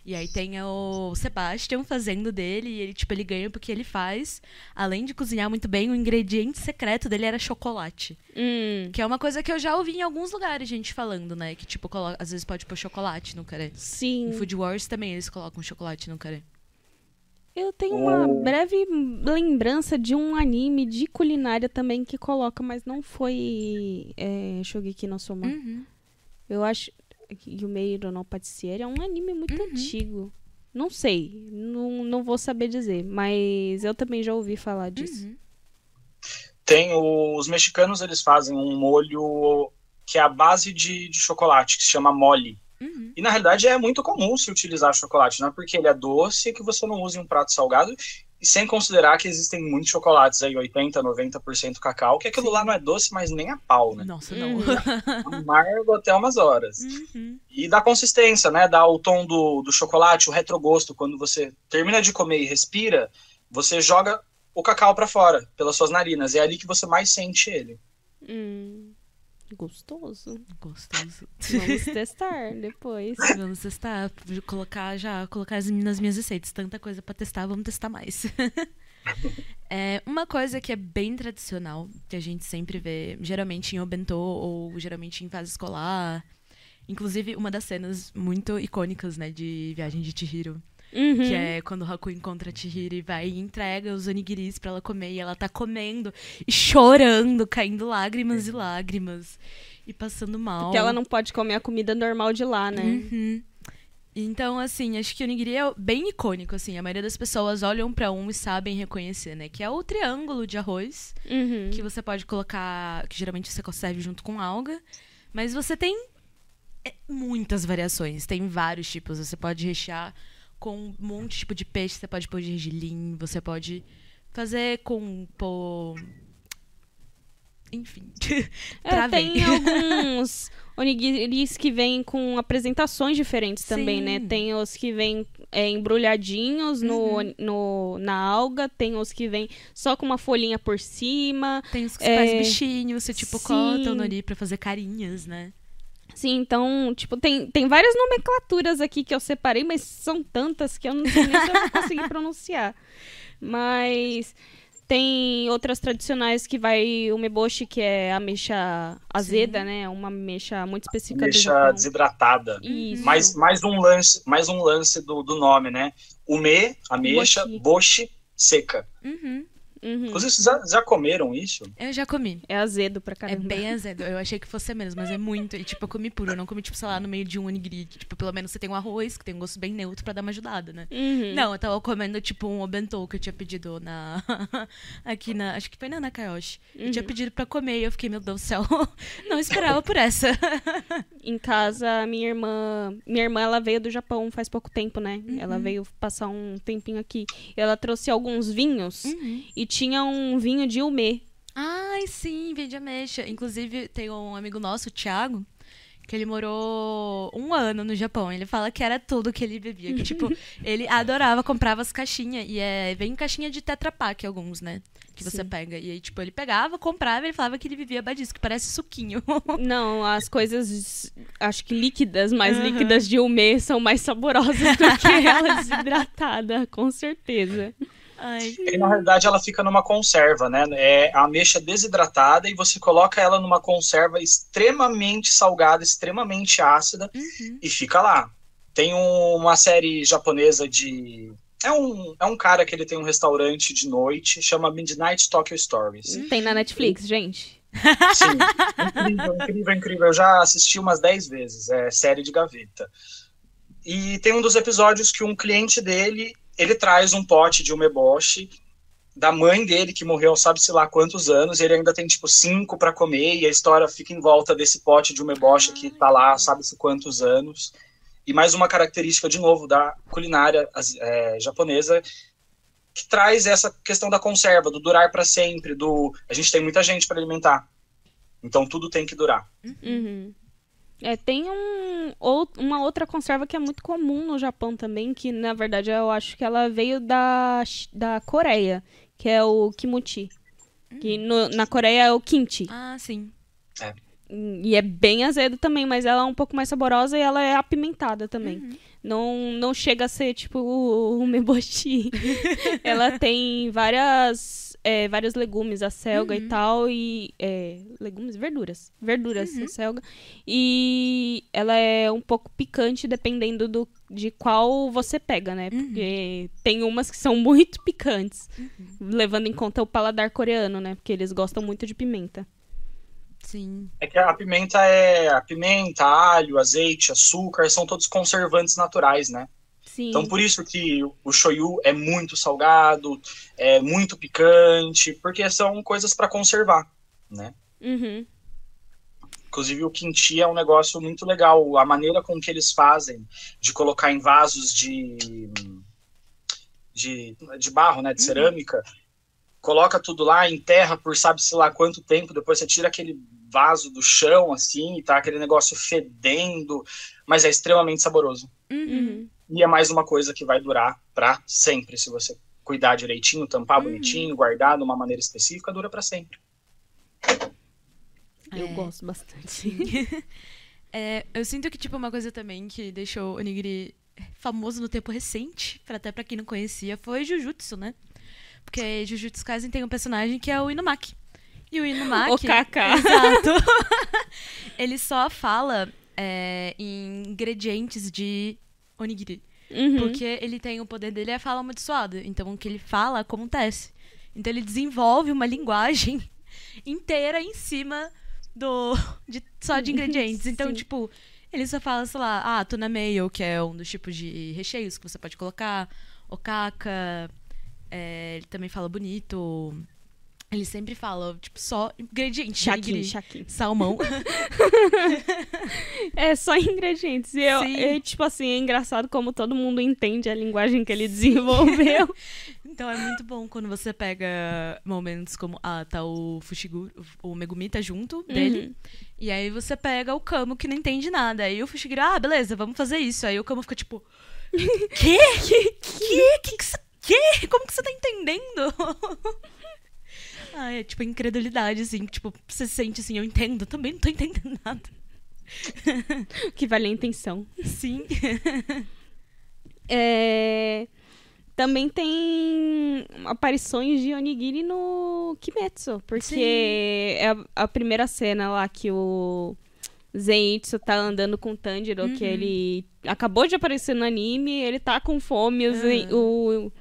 E aí tem o Sebastian fazendo dele, e ele, tipo, ele ganha porque ele faz. Além de cozinhar muito bem, o ingrediente secreto dele era chocolate. Hum. Que é uma coisa que eu já ouvi em alguns lugares gente falando, né? Que, tipo, coloca, às vezes pode pôr chocolate no carê. Sim. Em Food Wars também eles colocam chocolate no carê. Eu tenho uma breve lembrança de um anime de culinária também que coloca, mas não foi é, Shogeki no Soma. Uhum. Eu acho. Yumeiro no Patissiere é um anime muito uhum. antigo. Não sei, não, não vou saber dizer, mas eu também já ouvi falar disso. Uhum. Tem os mexicanos, eles fazem um molho que é a base de, de chocolate, que se chama mole. Uhum. E na realidade é muito comum se utilizar chocolate, não é porque ele é doce que você não use um prato salgado. E sem considerar que existem muitos chocolates aí, 80%, 90% cacau, que aquilo Sim. lá não é doce, mas nem a pau, né? Nossa, não. Amargo até umas horas. Uhum. E dá consistência, né? Dá o tom do, do chocolate, o retrogosto. Quando você termina de comer e respira, você joga o cacau para fora, pelas suas narinas. É ali que você mais sente ele. Hum. Gostoso. Gostoso. Vamos testar depois. Vamos testar. Colocar já, colocar nas minhas receitas. Tanta coisa para testar, vamos testar mais. é, uma coisa que é bem tradicional, que a gente sempre vê, geralmente em Obentô ou geralmente em fase escolar. Inclusive, uma das cenas muito icônicas, né, de Viagem de Chihiro Uhum. Que é quando o Haku encontra a Chihiro e vai e entrega os onigiris pra ela comer. E ela tá comendo e chorando, caindo lágrimas e lágrimas. E passando mal. Porque ela não pode comer a comida normal de lá, né? Uhum. Então, assim, acho que o onigiri é bem icônico, assim. A maioria das pessoas olham para um e sabem reconhecer, né? Que é o triângulo de arroz, uhum. que você pode colocar, que geralmente você serve junto com alga. Mas você tem é, muitas variações, tem vários tipos. Você pode rechear com um monte de tipo de peixe. Você pode pôr gergelim, você pode fazer com pô... Enfim. é, tem alguns onigiris que vêm com apresentações diferentes também, né? Sim. Tem os que vêm é, embrulhadinhos no, uhum. no, na alga, tem os que vêm só com uma folhinha por cima. Tem os que é... faz bichinho, você tipo Sim. corta o nori pra fazer carinhas, né? Sim, então, tipo, tem, tem várias nomenclaturas aqui que eu separei, mas são tantas que eu não sei nem se eu vou conseguir pronunciar. Mas tem outras tradicionais que vai o meboshi, que é ameixa azeda, Sim. né? Uma ameixa muito específica ameixa desidratada. Isso. Mais, mais um lance, mais um lance do, do nome, né? Ume, ameixa, boshi, boshi seca. Uhum. Uhum. Vocês já, já, comeram isso? Eu já comi. É azedo pra é caramba. É bem azedo. Eu achei que fosse menos, mas é muito. E, tipo, eu comi puro. Eu não comi, tipo, sei lá, no meio de um onigiri. Tipo, pelo menos você tem um arroz, que tem um gosto bem neutro pra dar uma ajudada, né? Uhum. Não, eu tava comendo, tipo, um obento que eu tinha pedido na... Aqui na... Acho que foi na Nakayoshi. Uhum. Eu tinha uhum. pedido pra comer e eu fiquei, meu Deus do céu, não esperava por essa. em casa, minha irmã... Minha irmã, ela veio do Japão faz pouco tempo, né? Ela uhum. veio passar um tempinho aqui. Ela trouxe alguns vinhos uhum. e tinha um vinho de Umê. Ai, sim, vinho de ameixa. Inclusive, tem um amigo nosso, o Thiago, que ele morou um ano no Japão. Ele fala que era tudo que ele bebia. Que, tipo, ele adorava, comprava as caixinhas. E é, vem caixinha de Tetra Pak, alguns, né? Que você Sim. pega. E aí, tipo, ele pegava, comprava e ele falava que ele vivia badisco, que parece suquinho. Não, as coisas, acho que líquidas, mais uhum. líquidas de Umê são mais saborosas do que ela desidratada, com certeza. Ai. E na realidade ela fica numa conserva, né? É a ameixa desidratada e você coloca ela numa conserva extremamente salgada, extremamente ácida uhum. e fica lá. Tem um, uma série japonesa de. É um, é um cara que ele tem um restaurante de noite, chama Midnight Tokyo Stories. Hum, tem na Netflix, e... gente. Sim, incrível, incrível, incrível. Eu já assisti umas 10 vezes, é série de gaveta. E tem um dos episódios que um cliente dele ele traz um pote de umeboshi da mãe dele, que morreu sabe-se lá quantos anos, ele ainda tem, tipo, cinco para comer, e a história fica em volta desse pote de umeboshi que tá lá sabe-se quantos anos. E mais uma característica, de novo, da culinária é, japonesa, que traz essa questão da conserva, do durar para sempre, do... A gente tem muita gente para alimentar, então tudo tem que durar. Uhum. É, tem um, ou, uma outra conserva que é muito comum no Japão também, que na verdade eu acho que ela veio da, da Coreia, que é o kimuchi. Hum. Que no, na Coreia é o kimchi. Ah, sim. É. E é bem azedo também, mas ela é um pouco mais saborosa e ela é apimentada também. Uhum. Não, não chega a ser tipo o, o meboshi. ela tem várias é, vários legumes, a selga uhum. e tal, e é, legumes, verduras, verduras, uhum. a selga, e ela é um pouco picante dependendo do, de qual você pega, né? Uhum. Porque tem umas que são muito picantes, uhum. levando em conta o paladar coreano, né? Porque eles gostam muito de pimenta. Sim. É que a pimenta é a pimenta, alho, azeite, açúcar, são todos conservantes naturais, né? Sim. Então, por isso que o shoyu é muito salgado, é muito picante, porque são coisas para conservar, né? Uhum. Inclusive, o kimchi é um negócio muito legal. A maneira com que eles fazem de colocar em vasos de, de, de barro, né, de uhum. cerâmica, coloca tudo lá, enterra por sabe-se lá quanto tempo, depois você tira aquele vaso do chão, assim, e tá aquele negócio fedendo, mas é extremamente saboroso. Uhum. E é mais uma coisa que vai durar para sempre. Se você cuidar direitinho, tampar uhum. bonitinho, guardar de uma maneira específica, dura para sempre. Eu é... gosto bastante. é, eu sinto que, tipo, uma coisa também que deixou o Onigiri famoso no tempo recente, pra, até pra quem não conhecia, foi Jujutsu, né? Porque Jujutsu Kaisen tem um personagem que é o Inumaki. E o Inumaki... O Kaká. Exato. ele só fala é, em ingredientes de onigiri. Uhum. Porque ele tem o poder dele é fala amaldiçoada. Então o que ele fala acontece. Então ele desenvolve uma linguagem inteira em cima do de, só de ingredientes. Então, tipo, ele só fala, sei lá, ah, tuna mayo, que é um dos tipos de recheios que você pode colocar, okaka, é, ele também fala bonito, ele sempre fala, tipo, só ingredientes. Shaki, shaki. Salmão. é só ingredientes. E eu, eu, tipo assim, é engraçado como todo mundo entende a linguagem que ele desenvolveu. então é muito bom quando você pega momentos como, ah, tá o Fushiguro, o Megumi tá junto dele. Uhum. E aí você pega o Kamo que não entende nada. Aí o Fushiguro, ah, beleza, vamos fazer isso. Aí o Kamo fica tipo, quê? Que? Que? Que que. Que? Como que você tá entendendo? Ah, é tipo incredulidade, assim. Tipo, você sente assim, eu entendo, também não tô entendendo nada. que vale a intenção. Sim. É... Também tem aparições de Onigiri no Kimetsu, porque Sim. é a, a, primeira cena lá que o Zenitsu tá andando com o Tanjiro, uhum. que ele acabou de aparecer no anime, ele tá com fome, uhum. o, o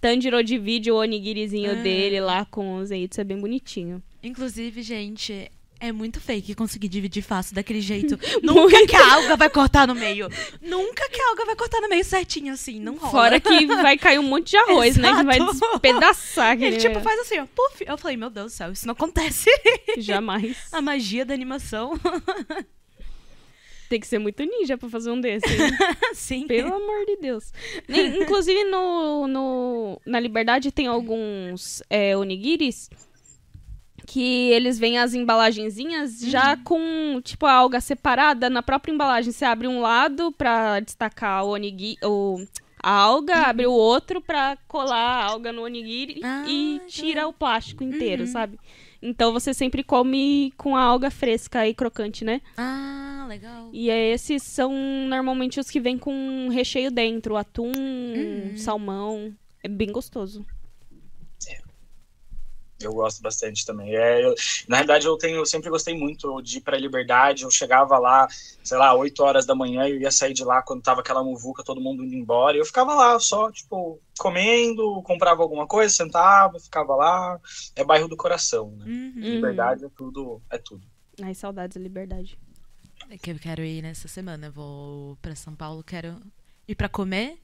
Tanjiro divide o onigirizinho uhum. dele lá com o Zenitsu, é bem bonitinho. Inclusive, gente, é muito fake conseguir dividir fácil daquele jeito. Nunca que a alga vai cortar no meio. Nunca que a alga vai cortar no meio certinho, assim. Não rola. Fora que vai cair um monte de arroz, né? Que vai despedaçar. Ele, tipo, faz assim, ó. Puf. Eu falei, meu Deus do céu, isso não acontece. Jamais. A magia da animação. Tem que ser muito ninja pra fazer um desse. Sim. Pelo amor de Deus. Inclusive, no, no, na Liberdade tem alguns é, onigiris que eles vêm as embalagenzinhas uhum. já com, tipo, a alga separada na própria embalagem. Você abre um lado pra destacar o onigiri, o, a alga, uhum. abre o outro pra colar a alga no onigiri ah, e tira o plástico inteiro, uhum. sabe? Então você sempre come com a alga fresca e crocante, né? Ah, legal. E esses são normalmente os que vêm com recheio dentro, atum, uhum. salmão. É bem gostoso. Eu gosto bastante também. É, eu, na realidade, eu tenho, eu sempre gostei muito de ir para a Liberdade. Eu chegava lá, sei lá, 8 horas da manhã, eu ia sair de lá quando tava aquela muvuca, todo mundo indo embora. E eu ficava lá só, tipo, comendo, comprava alguma coisa, sentava, ficava lá. É bairro do coração, né? Uhum. Liberdade é tudo, é tudo. Ai, saudades da liberdade. É que eu quero ir nessa semana. Eu vou para São Paulo, quero ir para comer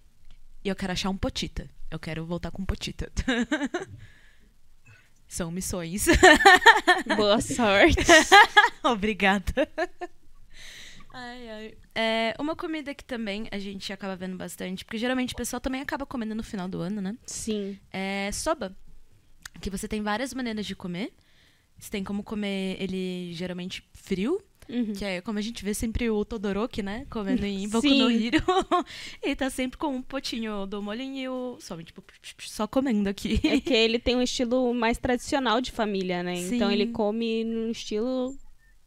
e eu quero achar um potita. Eu quero voltar com um potita. São missões. Boa sorte. Obrigada. Ai, ai. É, uma comida que também a gente acaba vendo bastante, porque geralmente o pessoal também acaba comendo no final do ano, né? Sim. É soba. Que você tem várias maneiras de comer. Você tem como comer ele geralmente frio, Uhum. Que é como a gente vê sempre o Todoroki, né? Comendo em Boku Sim. no Hiro. ele tá sempre com um potinho do molinho, só, tipo, só comendo aqui. É que ele tem um estilo mais tradicional de família, né? Sim. Então ele come no estilo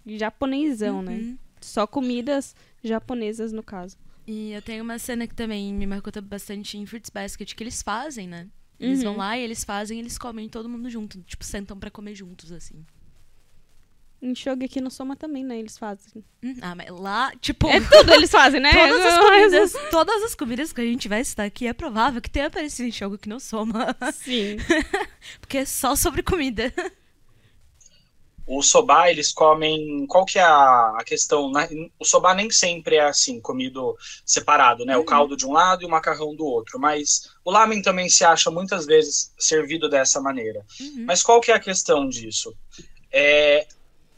japonesão, né? uhum. né? Só comidas japonesas, no caso. E eu tenho uma cena que também me marcou bastante em Fruits Basket, que eles fazem, né? Eles uhum. vão lá e eles fazem, eles comem todo mundo junto. Tipo, sentam para comer juntos, assim. Em Shogi aqui no Soma também, né? Eles fazem. Hum, ah, mas lá, tipo. É tudo eles fazem, né? todas, as comidas, todas as comidas que a gente vai citar aqui é provável que tenha aparecido em Shogi aqui no Soma. Sim. Porque é só sobre comida. O soba, eles comem. Qual que é a, a questão? O soba nem sempre é assim, comido separado, né? Uhum. O caldo de um lado e o macarrão do outro. Mas o lamen também se acha muitas vezes servido dessa maneira. Uhum. Mas qual que é a questão disso? É,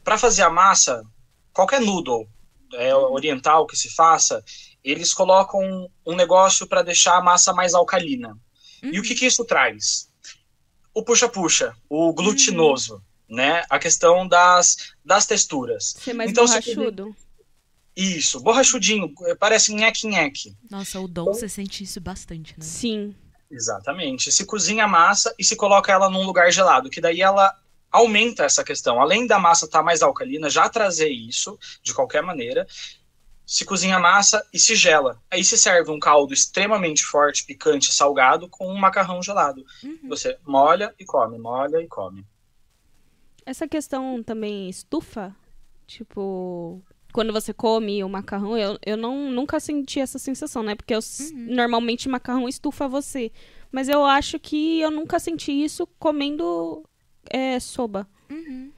para fazer a massa, qualquer noodle é, oriental que se faça, eles colocam um negócio para deixar a massa mais alcalina. Uhum. E o que, que isso traz? O puxa-puxa, o glutinoso, uhum. né? A questão das, das texturas. Ser mais então, borrachudo. Isso, borrachudinho, parece nheque-nheque. Nossa, o dom então, você sente isso bastante, né? Sim. Exatamente. Se cozinha a massa e se coloca ela num lugar gelado, que daí ela aumenta essa questão. Além da massa estar tá mais alcalina, já trazer isso, de qualquer maneira, se cozinha a massa e se gela. Aí se serve um caldo extremamente forte, picante, salgado, com um macarrão gelado. Uhum. Você molha e come, molha e come. Essa questão também estufa? Tipo, quando você come o macarrão, eu, eu não, nunca senti essa sensação, né? Porque eu, uhum. normalmente macarrão estufa você. Mas eu acho que eu nunca senti isso comendo é, soba. Uhum.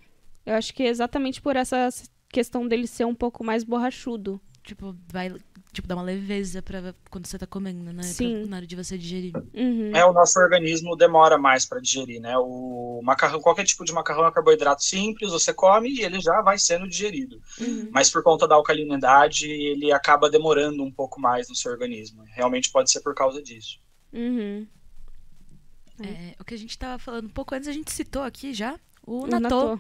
Eu acho que é exatamente por essa questão dele ser um pouco mais borrachudo. Tipo, vai tipo, dar uma leveza para quando você tá comendo, né? Sim. Pra, na hora de você digerir. Uhum. É, o nosso organismo demora mais para digerir, né? O macarrão, qualquer tipo de macarrão é carboidrato simples, você come e ele já vai sendo digerido. Uhum. Mas por conta da alcalinidade, ele acaba demorando um pouco mais no seu organismo. Realmente pode ser por causa disso. Uhum. É, o que a gente estava falando um pouco antes, a gente citou aqui já o, o natô,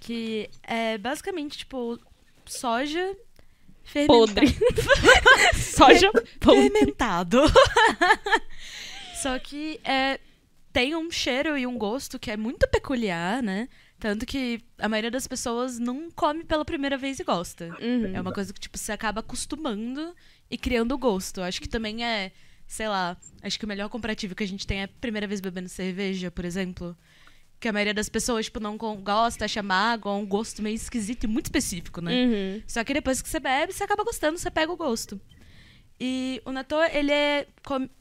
Que é basicamente, tipo, soja podre. soja podre. Fermentado. Só que é, tem um cheiro e um gosto que é muito peculiar, né? Tanto que a maioria das pessoas não come pela primeira vez e gosta. Uhum. É uma coisa que, tipo, você acaba acostumando e criando gosto. Acho que também é, sei lá, acho que o melhor comparativo que a gente tem é a primeira vez bebendo cerveja, por exemplo. Que a maioria das pessoas, tipo, não gosta, acha água, um gosto meio esquisito e muito específico, né? Uhum. Só que depois que você bebe, você acaba gostando, você pega o gosto. E o natto, ele é,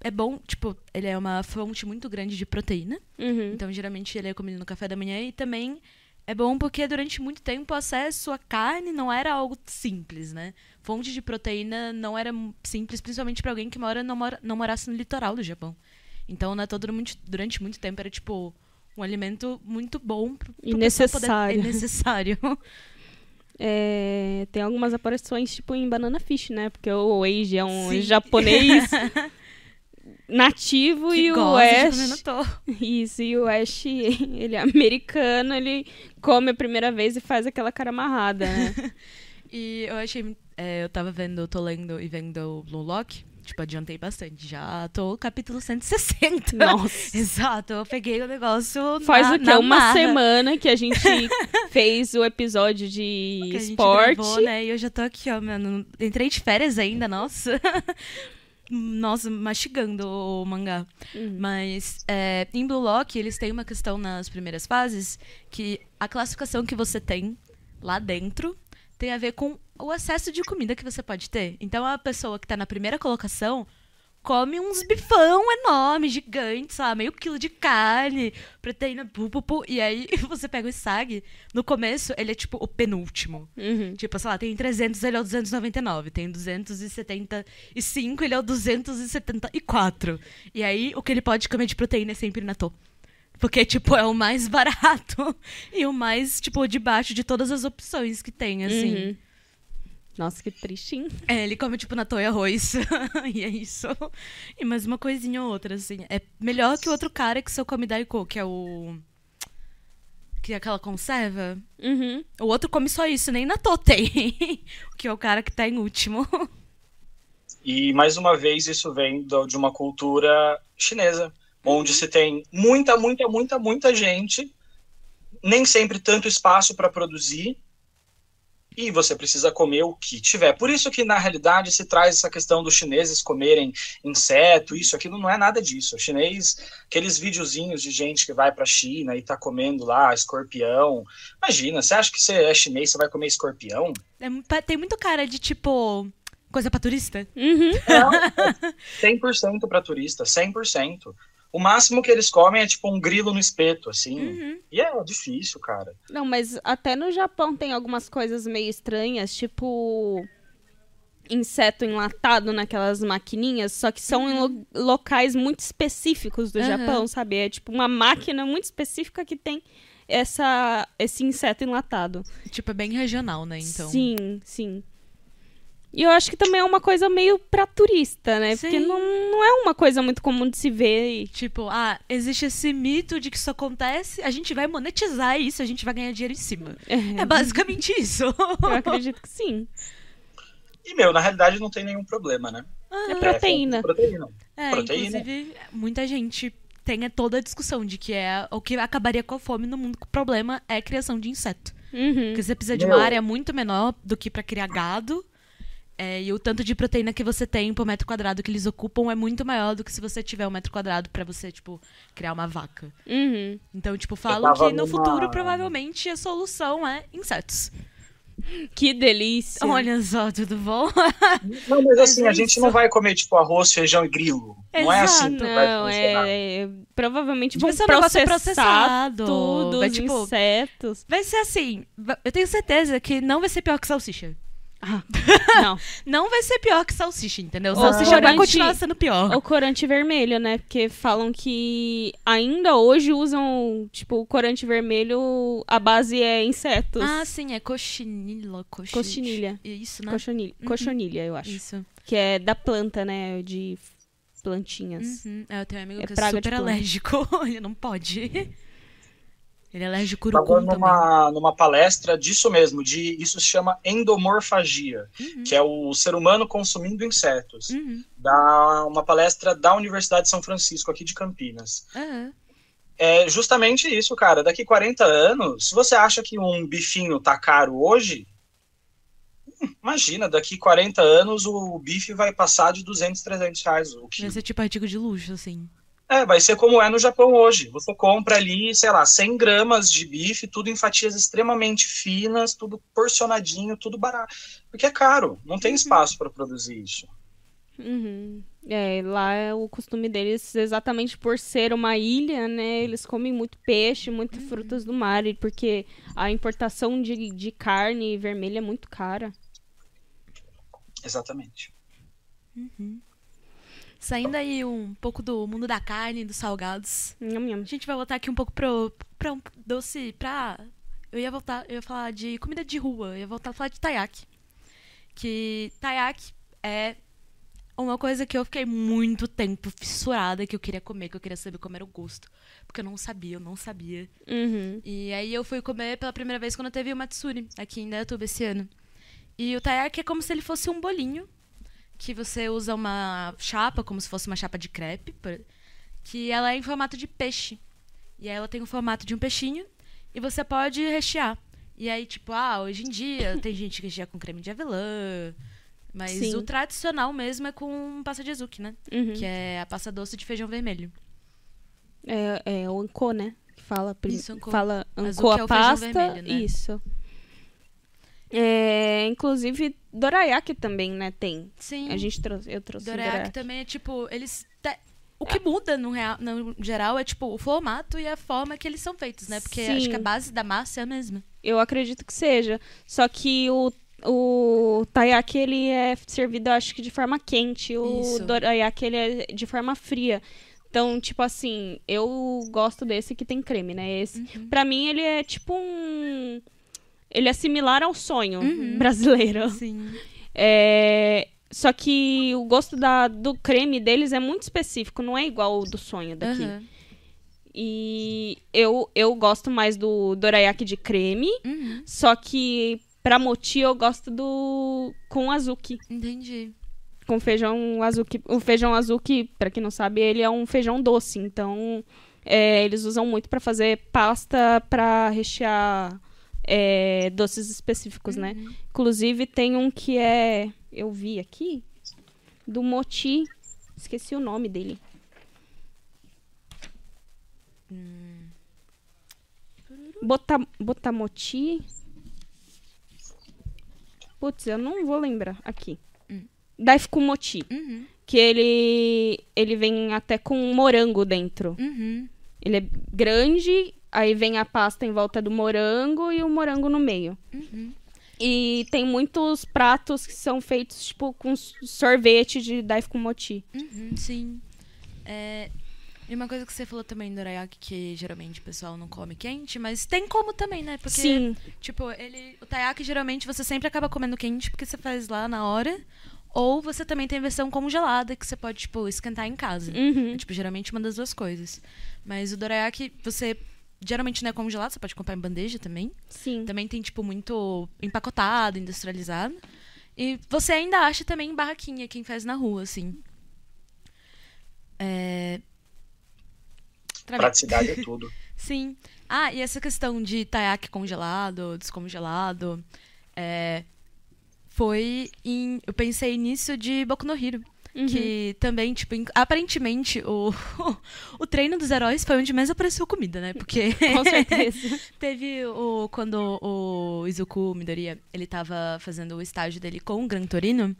é bom, tipo, ele é uma fonte muito grande de proteína. Uhum. Então, geralmente, ele é comido no café da manhã. E também é bom porque durante muito tempo o acesso à carne não era algo simples, né? Fonte de proteína não era simples, principalmente para alguém que mora não, mora não morasse no litoral do Japão. Então, o natto durante, durante muito tempo era, tipo, um alimento muito bom. Pro, pro e necessário. Poder, é necessário. É, tem algumas aparições, tipo, em Banana Fish, né? Porque o Eiji é um Sim. japonês nativo que e o Ash... Isso, e o Ash, ele é americano, ele come a primeira vez e faz aquela cara amarrada, né? e eu achei... É, eu tava vendo, tô lendo e vendo o Blue Lock, Tipo, adiantei bastante. Já tô no capítulo 160. Nossa. Exato. Eu peguei o negócio. Faz na, o quê? Uma marra. semana que a gente fez o episódio de que esporte. Gravou, né? E eu já tô aqui, ó, mano. Entrei de férias ainda, nossa. nossa, mastigando o mangá. Uhum. Mas é, em Blue Lock, eles têm uma questão nas primeiras fases que a classificação que você tem lá dentro tem a ver com o acesso de comida que você pode ter. Então, a pessoa que tá na primeira colocação come uns bifão enorme, gigante, sabe? Meio quilo de carne, proteína, pu, pu, pu. E aí você pega o SAG, no começo ele é tipo o penúltimo. Uhum. Tipo, sei lá, tem 300, ele é o 299. Tem 275, ele é o 274. E aí o que ele pode comer de proteína é sempre natô. Porque, tipo, é o mais barato e o mais, tipo, de baixo de todas as opções que tem, assim. Uhum. Nossa, que triste, hein? É, ele come, tipo, natô e arroz. e é isso. E mais uma coisinha ou outra, assim. É melhor que o outro cara que só come daiko, que é o... Que é aquela conserva. Uhum. O outro come só isso, nem natô tem. que é o cara que tá em último. E, mais uma vez, isso vem de uma cultura chinesa onde se tem muita, muita, muita, muita gente, nem sempre tanto espaço para produzir, e você precisa comer o que tiver. Por isso que, na realidade, se traz essa questão dos chineses comerem inseto, isso, aquilo, não é nada disso. O chinês, aqueles videozinhos de gente que vai para a China e tá comendo lá escorpião. Imagina, você acha que você é chinês, você vai comer escorpião? É, tem muito cara de, tipo, coisa para turista. Uhum. É, 100% para turista, 100%. O máximo que eles comem é tipo um grilo no espeto, assim. Uhum. E é difícil, cara. Não, mas até no Japão tem algumas coisas meio estranhas, tipo inseto enlatado naquelas maquininhas, só que são em lo locais muito específicos do Uhum. Japão, sabe? É tipo uma máquina muito específica que tem essa esse inseto enlatado. Tipo, é bem regional, né? Então. Sim, sim. E eu acho que também é uma coisa meio pra turista, né? Porque Sim. não, não é uma coisa muito comum de se ver. E... Tipo, ah, existe esse mito de que isso acontece, a gente vai monetizar isso, a gente vai ganhar dinheiro em cima. É basicamente isso. Eu acredito que sim. E, meu, na realidade não tem nenhum problema, né? É proteína. É, proteína. É, Proteína. inclusive, muita gente tem toda a discussão de que é o que acabaria com a fome no mundo. O problema é a criação de inseto. Uhum. Porque você precisa de Meu. uma área muito menor do que pra criar gado. É, e o tanto de proteína que você tem por metro quadrado que eles ocupam é muito maior do que se você tiver um metro quadrado pra você, tipo, criar uma vaca. Uhum. Então, tipo, falam que no numa- futuro provavelmente a solução é insetos. Que delícia. Olha só, tudo bom? Não, mas assim, é a gente não vai comer, tipo, arroz, feijão e grilo. Não é Exato. assim que vai Não, funcionar. é, é- Provavelmente Vai vão ser um negócio processar processado. tudo, Vai, tipo, insetos. Vai ser assim, eu tenho certeza que não vai ser pior que salsicha. Não. Não vai ser pior que salsicha, entendeu? Salsicha vai corante- continuar sendo pior. O corante vermelho, né? Porque falam que ainda hoje usam, tipo, o corante vermelho, a base é insetos. Ah, sim, é coxinila. Coxi... Coxinilha. Isso, né? Coxonilha, coxonilha, eu acho. Isso. Que é da planta, né? De plantinhas. Uhum. É, eu tenho um amigo É que é super alérgico. Ele não pode. Ele é alérgico Tava curucum também. numa, numa palestra disso mesmo, de isso se chama endomorfagia, que é o ser humano consumindo insetos. Uhum. Da uma palestra da Universidade de São Francisco, aqui de Campinas. Aham. é justamente isso, cara. Daqui 40 anos, se você acha que um bifinho tá caro hoje, hum, imagina, daqui 40 anos o bife vai passar de 200, 300 reais. O Vai ser tipo artigo de luxo, assim. É, vai ser como é no Japão hoje. Você compra ali, sei lá, 100 gramas de bife, tudo em fatias extremamente finas, tudo porcionadinho, tudo barato. Porque é caro, não tem uhum. espaço para produzir isso. Uhum. É, lá é o costume deles, exatamente por ser uma ilha, né? Eles comem muito peixe, muitas uhum. frutas do mar, porque a importação de, de carne vermelha é muito cara. Exatamente. Uhum. Saindo aí um pouco do mundo da carne, dos salgados. Nham, nham. A gente vai voltar aqui um pouco pro, pra um doce, pra... Eu ia voltar, eu ia falar de comida de rua, eu ia voltar a falar de taiyaki. Que taiyaki é uma coisa que eu fiquei muito tempo fissurada, que eu queria comer, que eu queria saber como era o gosto. Porque eu não sabia, eu não sabia. Uhum. E aí eu fui comer pela primeira vez quando teve o Matsuri, aqui em Dayatuba esse ano. E o taiyaki é como se ele fosse um bolinho que você usa uma chapa, como se fosse uma chapa de crepe, que ela é em formato de peixe. E aí ela tem o formato de um peixinho e você pode rechear. E aí, tipo, ah, hoje em dia tem gente que recheia com creme de avelã. Mas Sim. o tradicional mesmo é com pasta de azuki, né? Uhum. Que é a pasta doce de feijão vermelho. É, é o anco, né? Que fala, Isso, anco. fala anco a é pasta. Vermelho, né? Isso. É, inclusive, Dorayaki também, né? Tem. Sim. A gente trouxe, eu trouxe Dorayaki, Dorayaki. também é tipo, eles. Te... O que muda no, real, no geral é tipo o formato e a forma que eles são feitos, né? Porque Sim. acho que a base da massa é a mesma. Eu acredito que seja. Só que o, o taiyaki ele é servido, acho que de forma quente. O Isso. dorayaki ele é de forma fria. Então, tipo assim, eu gosto desse que tem creme, né? Esse, uhum. Pra mim, ele é tipo um ele é similar ao sonho uhum. brasileiro. Sim. É, só que o gosto da, do creme deles é muito específico, não é igual ao do sonho daqui. Uhum. E eu, eu gosto mais do dorayaki de creme, uhum. só que pra moti eu gosto do com azuki. Entendi. Com feijão azuki. O feijão azuki, para quem não sabe, ele é um feijão doce, então é, eles usam muito para fazer pasta para rechear é, doces específicos, né? uhum. né? Inclusive tem um que é. Eu vi aqui. Do Moti. Esqueci o nome dele. Hum. Bota, Botamoti. Putz, eu não vou lembrar aqui. Hum. Daifkumoti. Uhum. Que ele ele vem até com morango dentro. Uhum. Ele é grande Aí vem a pasta em volta do morango e o morango no meio. Uhum. E tem muitos pratos que são feitos, tipo, com sorvete de Daifukumochi. Uhum, sim. É... E uma coisa que você falou também do Dorayaki, que geralmente o pessoal não come quente, mas tem como também, né? Porque, Sim. tipo, ele, o taiyaki geralmente você sempre acaba comendo quente porque você faz lá na hora. Ou você também tem a versão congelada que você pode, tipo, esquentar em casa. Uhum. É, tipo, geralmente uma das duas coisas. Mas o dorayaki, você geralmente não é congelado, você pode comprar em bandeja também. Sim. Também tem, tipo, muito empacotado, industrializado. E você ainda acha também em barraquinha, quem faz na rua, assim. É... Praticidade é tudo. Sim. Ah, e essa questão de taiaque congelado, descongelado, é... foi em... Eu pensei nisso de Boku no Hero. Uhum. Que também, tipo, aparentemente o, o treino dos heróis foi onde mais apareceu comida, né? Porque. Com certeza. teve o. Quando o Izuku Midoriya ele tava fazendo o estágio dele com o Gran Torino.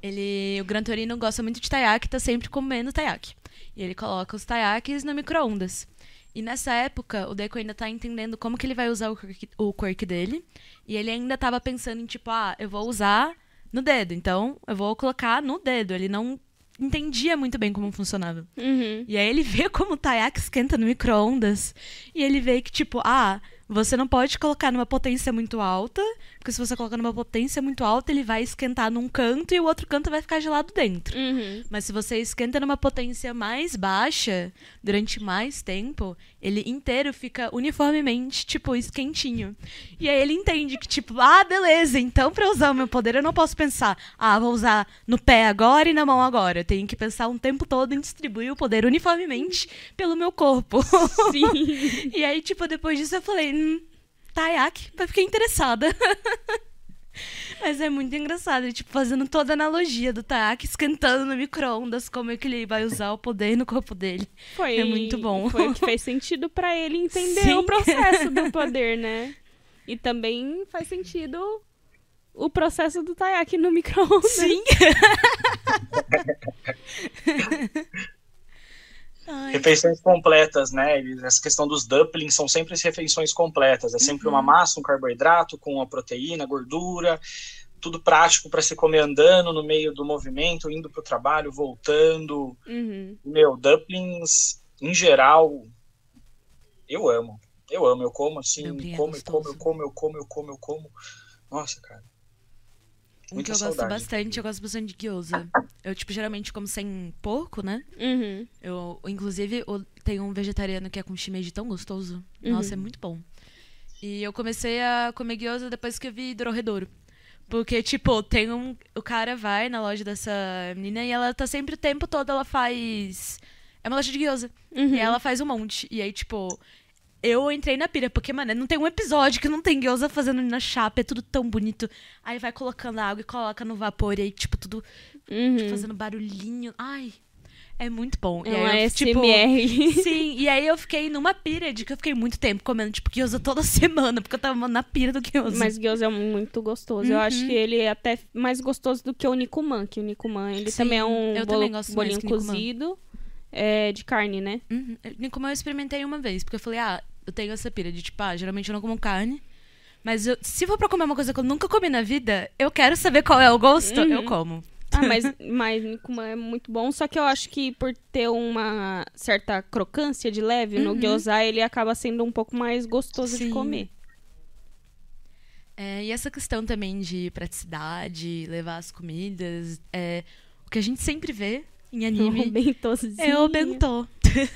Ele, o Gran Torino gosta muito de taiyaki, tá sempre comendo taiyaki. E ele coloca os taiyakis no micro-ondas. E nessa época, o Deco ainda tá entendendo como que ele vai usar o quirk, o quirk dele. E ele ainda tava pensando em, tipo, ah, eu vou usar no dedo. Então, eu vou colocar no dedo. Ele não entendia muito bem como funcionava. Uhum. E aí ele vê como o Tayak esquenta no micro-ondas. E ele vê que, tipo, ah, Você não pode colocar numa potência muito alta, porque se você colocar numa potência muito alta, ele vai esquentar num canto e o outro canto vai ficar gelado dentro. Uhum. Mas se você esquenta numa potência mais baixa, durante mais tempo, ele inteiro fica uniformemente, tipo, esquentinho. E aí ele entende que, tipo, ah, beleza, então pra usar o meu poder eu não posso pensar, ah, vou usar no pé agora e na mão agora. Eu tenho que pensar um tempo todo em distribuir o poder uniformemente pelo meu corpo. Sim. e aí, tipo, depois disso eu falei, hum, Tayak, eu fiquei interessada. Mas é muito engraçado, tipo, fazendo toda a analogia do Tayak esquentando no micro-ondas, como é que ele vai usar o poder no corpo dele. Foi, É muito bom. Foi o que fez sentido pra ele entender Sim. o processo do poder, né? E também faz sentido o processo do Taiyaki no micro-ondas. Sim. Ai, Refeições completas, né? Eles- Essa questão dos dumplings são sempre as refeições completas. É sempre Uhum. uma massa, um carboidrato com a proteína, gordura, tudo prático para se comer andando no meio do movimento, indo para o trabalho, voltando. Uhum. Meu, dumplings, em geral, eu amo. Eu amo, eu como assim, é como, eu como, eu como, eu como, eu como, eu como. Nossa, cara. Um que eu gosto saudade. bastante, eu gosto bastante de gyoza. Eu, tipo, geralmente como sem porco, né? Uhum. Eu, inclusive, eu- tem um vegetariano que é com shimeji tão gostoso. Nossa, é muito bom. E eu comecei a comer gyoza depois que eu vi Dororedoro. Porque, tipo, tem um. O cara vai na loja dessa menina e ela tá sempre o tempo todo, ela faz. É uma loja de gyoza. Uhum. E ela faz um monte. E aí, tipo. Eu entrei na pira, porque, mano, não tem um episódio que não tem gyoza fazendo na chapa, é tudo tão bonito. Aí vai colocando água e coloca no vapor, e aí, tipo, tudo Uhum. fazendo barulhinho. Ai, é muito bom. É e uma aí eu, tipo. Sim, e aí eu fiquei numa pira de que eu fiquei muito tempo comendo, tipo, gyoza toda semana, porque eu tava na pira do gyoza. Mas gyoza é muito gostoso. Eu Uhum. acho que ele é até mais gostoso do que o Nikuman, que o Nikuman, ele Sim, também é um eu também bolinho cozido é, de carne, né? Uhum. Como eu experimentei uma vez, porque eu falei, ah, eu tenho essa pira de, tipo, ah, geralmente eu não como carne, mas eu- se for pra comer uma coisa que eu nunca comi na vida, eu quero saber qual é o gosto, Uhum. eu como. Ah, mas, mas Nikuman é muito bom, só que eu acho que por ter uma certa crocância de leve no Uhum. gyoza, ele acaba sendo um pouco mais gostoso de Sim. comer. É, e essa questão também de praticidade, levar as comidas, é, o que a gente sempre vê em anime Um bentozinho. É o bentô.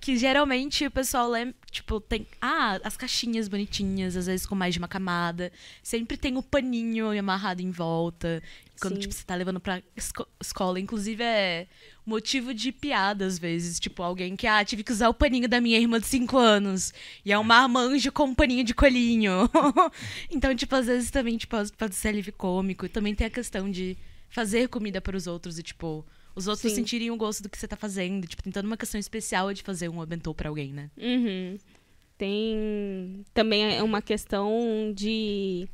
que geralmente o pessoal lembra, tipo, tem. Ah, as caixinhas bonitinhas, às vezes com mais de uma camada. Sempre tem o paninho amarrado em volta. Quando, Sim. tipo, você tá levando pra esco- escola. Inclusive, é motivo de piada, às vezes. Tipo, alguém que, ah, tive que usar o paninho da minha irmã de 5 anos. E é um marmanjo com um paninho de colinho. então, tipo, às vezes também, tipo, pode ser alívio cômico. E também tem a questão de fazer comida para os outros e, tipo, os outros Sim. sentirem o gosto do que você tá fazendo. Tipo, tem toda uma questão especial de fazer um bentô pra alguém, né? Uhum. Tem também é uma questão de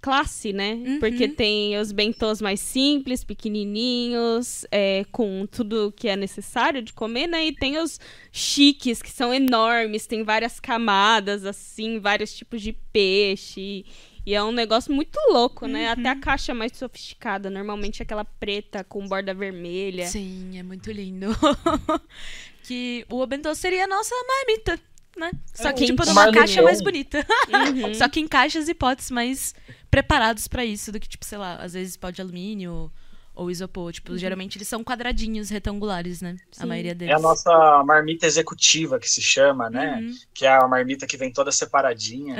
classe, né? Uhum. Porque tem os bentôs mais simples, pequenininhos, é, com tudo que é necessário de comer, né? E tem os chiques, que são enormes, tem várias camadas, assim, vários tipos de peixe. E é um negócio muito louco, né? Até a caixa mais sofisticada, normalmente aquela preta com borda vermelha. Sim, é muito lindo. que o bentô seria a nossa marmita, né? Só que, É, tipo, um numa caixa mais bonita. Uhum. Só que em caixas e potes mais preparados pra isso do que, tipo, sei lá, às vezes pó de alumínio ou isopor. Tipo, geralmente eles são quadradinhos, retangulares, né? A Sim. maioria deles. É a nossa marmita executiva que se chama, né? Uhum. Que é a marmita que vem toda separadinha.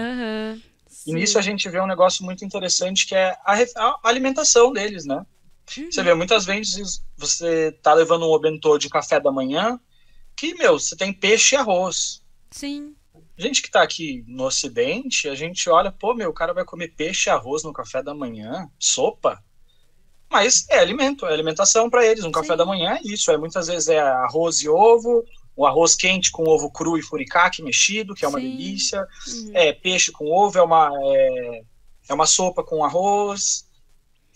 Aham. E nisso a gente vê um negócio muito interessante que é a, a alimentação deles, né? Você vê, muitas vezes você tá levando um obentô de café da manhã que, meu, você tem peixe e arroz. Sim. Gente que tá aqui no ocidente, a gente olha, pô, meu, o cara vai comer peixe e arroz no café da manhã, sopa. Mas é alimento, é alimentação para eles. Um café Sim. da manhã é isso. É, muitas vezes é arroz e ovo, o arroz quente com ovo cru e furikake mexido, que é uma Sim. delícia. Uhum. É peixe com ovo, é uma, é, é uma sopa com arroz.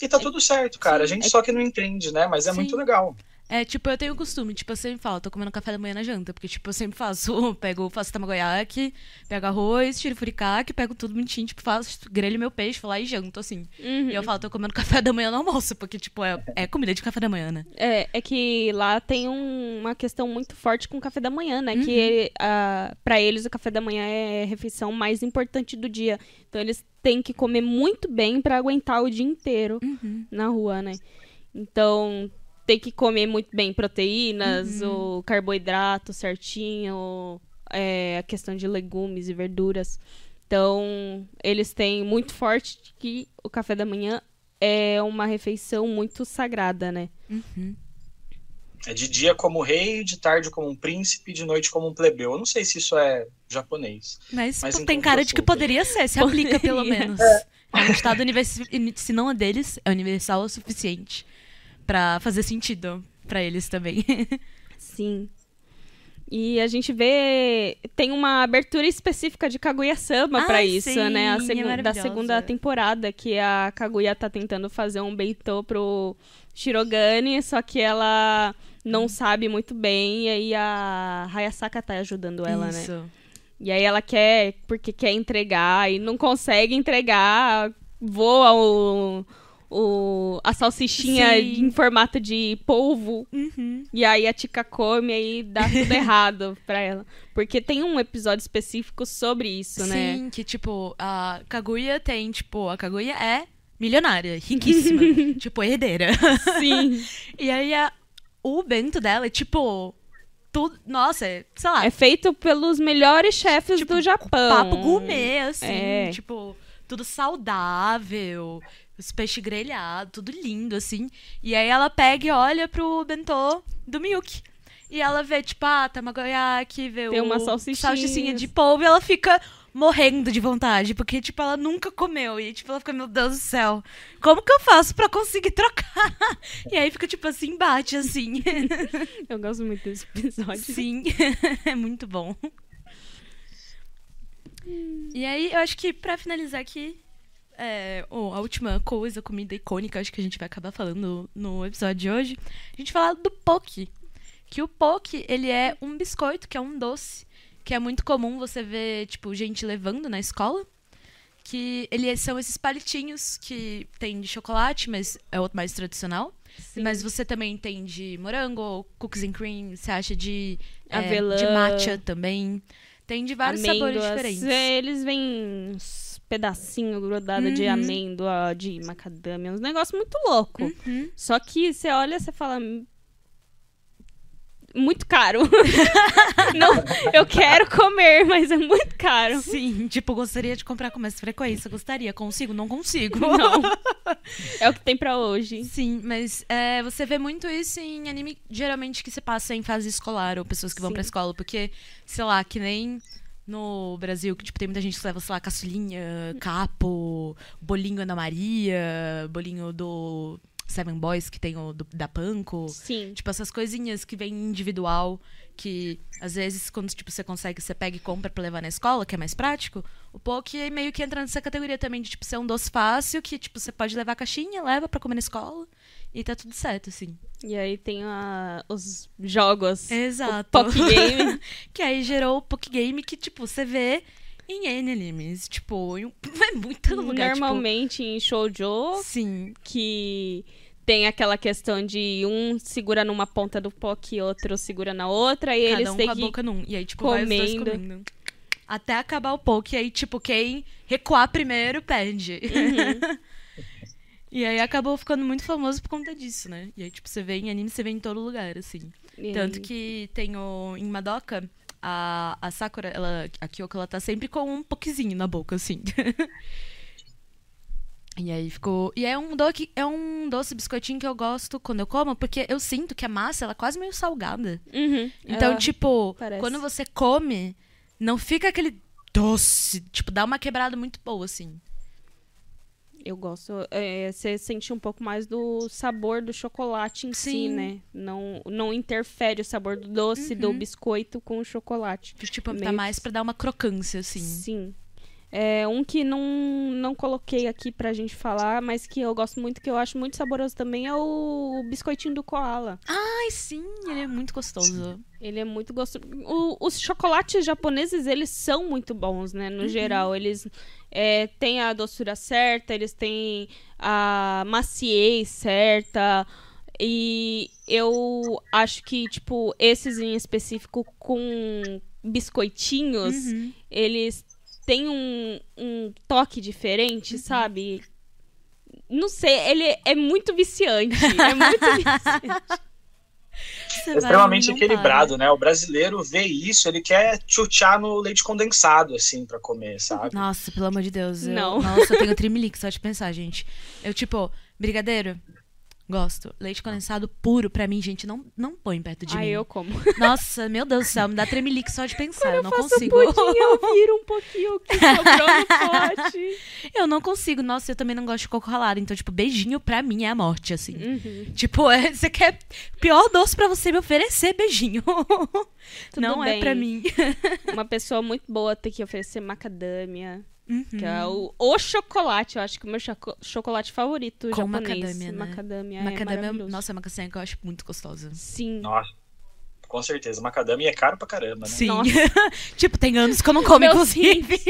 E tá tudo certo, cara. A gente É- só que não entende, né? Mas é Sim. muito legal. É, tipo, eu tenho o costume, tipo, eu sempre falo, tô comendo café da manhã na janta, porque, tipo, eu sempre faço, pego, faço tamagoyaki, pego arroz, tiro furikake, pego tudo bonitinho, tipo, faço, grelho meu peixe, vou lá e janto, assim. Uhum. E eu falo, tô comendo café da manhã no almoço, porque, tipo, é, é comida de café da manhã, né? É, é que lá tem um- uma questão muito forte com o café da manhã, né? Uhum. Que ah, pra eles o café da manhã é a refeição mais importante do dia. Então eles têm que comer muito bem pra aguentar o dia inteiro Uhum. na rua, né? Então tem que comer muito bem proteínas, Uhum. o carboidrato certinho, é, a questão de legumes e verduras. Então eles têm muito forte que o café da manhã é uma refeição muito sagrada, né? Uhum. É de dia como rei, de tarde como um príncipe, de noite como um plebeu. Eu não sei se isso é japonês. Mas, Mas então tem cara de que poderia ser, se aplica pelo menos. É um estado universal, se não é deles, é universal o suficiente pra fazer sentido pra eles também. Sim. E a gente vê. Tem uma abertura específica de Kaguya-sama Ah, pra isso, sim, né? A é segu- da segunda temporada, que a Kaguya tá tentando fazer um beitô pro Shirogane, só que ela não sabe muito bem, e aí a Hayasaka tá ajudando ela, né? Isso. E aí ela quer, porque quer entregar, e não consegue entregar, voa o. o a salsichinha Sim. em formato de polvo Uhum. e aí a Tika come e dá tudo errado pra ela. Porque tem um episódio específico sobre isso, né? Sim, que tipo, a Kaguya tem, tipo, a Kaguya é milionária, riquíssima, tipo, herdeira. Sim. E aí a- o bento dela é tipo. Tudo, nossa, é, sei lá, É feito pelos melhores chefes Tipo, do Japão. papo gourmet, assim, É. tipo, tudo saudável, os peixes grelhados, tudo lindo, assim. E aí ela pega e olha pro bentô do Miyuki. E ela vê, tipo, ah, tamagoyaki, vê Tem o uma salsichinha. salsichinha de polvo e ela fica morrendo de vontade, porque, tipo, ela nunca comeu. E, tipo, ela fica, meu Deus do céu, como que eu faço pra conseguir trocar? E aí fica, tipo, assim, bate, assim. Eu gosto muito desse episódio. Sim, é muito bom. E aí, eu acho que pra finalizar aqui, é, oh, a última coisa, comida icônica, acho que a gente vai acabar falando no episódio de hoje, a gente falar do poke. Que o poke, ele é um biscoito, que é um doce, que é muito comum você ver, tipo, gente levando na escola. Que eles são esses palitinhos que tem de chocolate, mas é o mais tradicional. Sim. Mas você também tem de morango, cookies and cream, você acha de, é, Avelã. de matcha também. Tem de vários sabores Amêndoas. diferentes. Eles vêm uns pedacinhos grudados de Uhum. amêndoa, de macadâmia, uns negócios muito louco. Uhum. Só que você olha e você fala. "Hum, Muito caro. não, eu quero comer, mas é muito caro. Sim, tipo, gostaria de comprar com mais frequência. Gostaria, consigo? Não consigo. Não. É o que tem pra hoje. Sim, mas é, você vê muito isso em anime, geralmente, que se passa em fase escolar, ou pessoas que vão Sim. pra escola, porque, sei lá, que nem no Brasil, que tipo, tem muita gente que leva, sei lá, caçulinha, capo, bolinho Ana Maria, bolinho do Seven Boys, que tem o do- da Panko. Sim. Tipo, essas coisinhas que vem individual, que às vezes, quando tipo, você consegue, você pega e compra pra levar na escola, que é mais prático, o poke meio que entra nessa categoria também de tipo, ser um doce fácil, que tipo, você pode levar a caixinha, leva pra comer na escola, e tá tudo certo, assim. E aí tem a- os jogos. Exato. O Poké Game. que aí gerou o poke game que, tipo, você vê em animes. Tipo, em é muito lugar. Normalmente em shoujo, Tipo, sim. que tem aquela questão de um segura numa ponta do poke e outro segura na outra, e Cada eles um têm com a que... boca num. E aí, tipo, comendo. comendo. Até acabar o poke. E aí, tipo, quem recuar primeiro, perde. Uhum. e aí acabou ficando muito famoso por conta disso, né? E aí, tipo, você vê em anime, você vê em todo lugar, assim. E Tanto aí- que tem o. Em Madoka, a, a Sakura, ela, a Kyoko, ela tá sempre com um pokezinho na boca, assim. e aí ficou. E é um, doce, é um doce biscoitinho que eu gosto quando eu como, porque eu sinto que a massa ela é quase meio salgada. Uhum. Então, Ela- tipo, parece. quando você come, não fica aquele doce. Tipo, dá uma quebrada muito boa, assim. Eu gosto. é, você sente um pouco mais do sabor do chocolate em si, Sim. né? Não, não interfere o sabor do doce do Uhum. biscoito com o chocolate. Tipo, tá Meio mais pra dar uma crocância, assim. Sim. É, um que não, não coloquei aqui pra gente falar, mas que eu gosto muito, que eu acho muito saboroso também, é o biscoitinho do koala. Ai, sim, ele é muito gostoso. Ele é muito gostoso. O, os chocolates japoneses, eles são muito bons, né? No uhum. geral, eles é, têm a doçura certa, eles têm a maciez certa. E eu acho que, tipo, esses em específico com biscoitinhos, uhum. eles tem um, um toque diferente, uhum. sabe? Não sei, ele é muito viciante. É muito viciante. Você extremamente equilibrado, para. né? O brasileiro vê isso, ele quer chuchar no leite condensado, assim, para comer, sabe? Nossa, pelo amor de Deus. Eu, não. Nossa, eu tenho trimelique só de pensar, gente. Eu, tipo, brigadeiro, Gosto. Leite condensado puro, pra mim, gente, não, não põe perto de Ai, mim. eu como. Nossa, meu Deus do céu, me dá tremelique só de pensar. Quando eu não faço consigo. Pudim, eu viro um pouquinho que sobrou no pote. Eu não consigo. Nossa, eu também não gosto de coco ralado. Então, tipo, beijinho pra mim é a morte, assim. Uhum. Tipo, é, você quer pior doce pra você me oferecer beijinho. Tudo não bem. é pra mim. Uma pessoa muito boa tem que oferecer macadâmia. Uhum. Que é o, o, chocolate. Eu acho que o meu choco chocolate favorito Com japonês. macadâmia, né? Macadâmia, macadâmia é Nossa, a macadâmia que eu acho muito gostosa. Sim. Nossa com certeza. Macadâmia é caro pra caramba, né? Sim. tipo, tem anos que eu não como, inclusive.